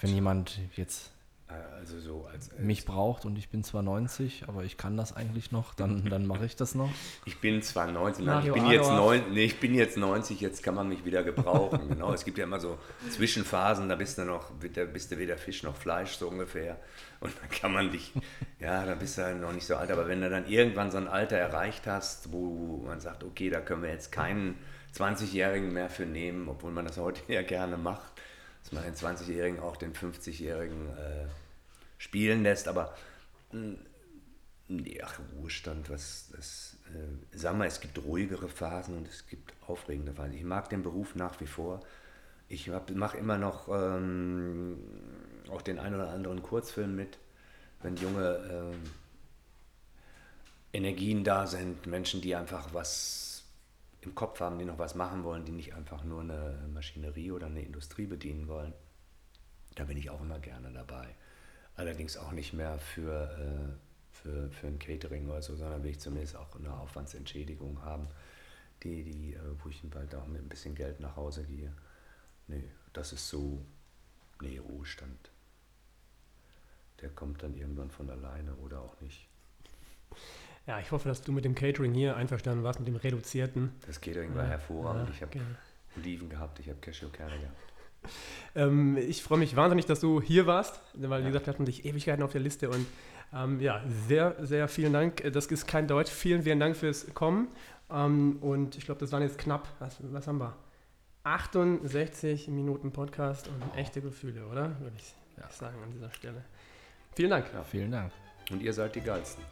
wenn jemand jetzt äh, also so als, als mich braucht und ich bin zwar 90, aber ich kann das eigentlich noch, dann, dann mache ich das noch? Ich bin zwar 90, nein, ich bin, jetzt neun, nee, ich bin jetzt 90, jetzt kann man mich wieder gebrauchen. genau, es gibt ja immer so Zwischenphasen, da bist du noch, da bist du weder Fisch noch Fleisch, so ungefähr. Und dann kann man dich, ja, da bist du halt noch nicht so alt, aber wenn du dann irgendwann so ein Alter erreicht hast, wo man sagt, okay, da können wir jetzt keinen 20-Jährigen mehr für nehmen, obwohl man das heute ja gerne macht, dass man den 20-Jährigen auch den 50-Jährigen äh, spielen lässt, aber mh, ach, Ruhestand, was, das, äh, sag mal, es gibt ruhigere Phasen und es gibt aufregende Phasen. Ich mag den Beruf nach wie vor. Ich mache immer noch ähm, auch den einen oder anderen Kurzfilm mit, wenn junge ähm, Energien da sind, Menschen, die einfach was im Kopf haben, die noch was machen wollen, die nicht einfach nur eine Maschinerie oder eine Industrie bedienen wollen. Da bin ich auch immer gerne dabei. Allerdings auch nicht mehr für, äh, für, für ein Catering oder so, sondern will ich zumindest auch eine Aufwandsentschädigung haben, die, die, äh, wo ich bald auch mit ein bisschen Geld nach Hause gehe. Nee, das ist so, nee, Ruhestand. Der kommt dann irgendwann von alleine oder auch nicht. Ja, ich hoffe, dass du mit dem Catering hier einverstanden warst, mit dem reduzierten. Das Catering war Ja, hervorragend. ja, ich habe genau. Oliven gehabt, ich habe Cashewkerne gehabt. Ähm, ich freue mich wahnsinnig, dass du hier warst, weil, wie Ja. gesagt, wir hatten dich Ewigkeiten auf der Liste und ähm, ja, sehr, sehr vielen Dank. Das ist kein Deutsch. Vielen, vielen Dank fürs Kommen. Ähm, und ich glaube, das waren jetzt knapp, was, was haben wir? 68 Minuten Podcast und echte Gefühle, oder? Würde ich Ja. sagen an dieser Stelle. Vielen Dank. Ja. Vielen Dank. Und ihr seid die Geilsten.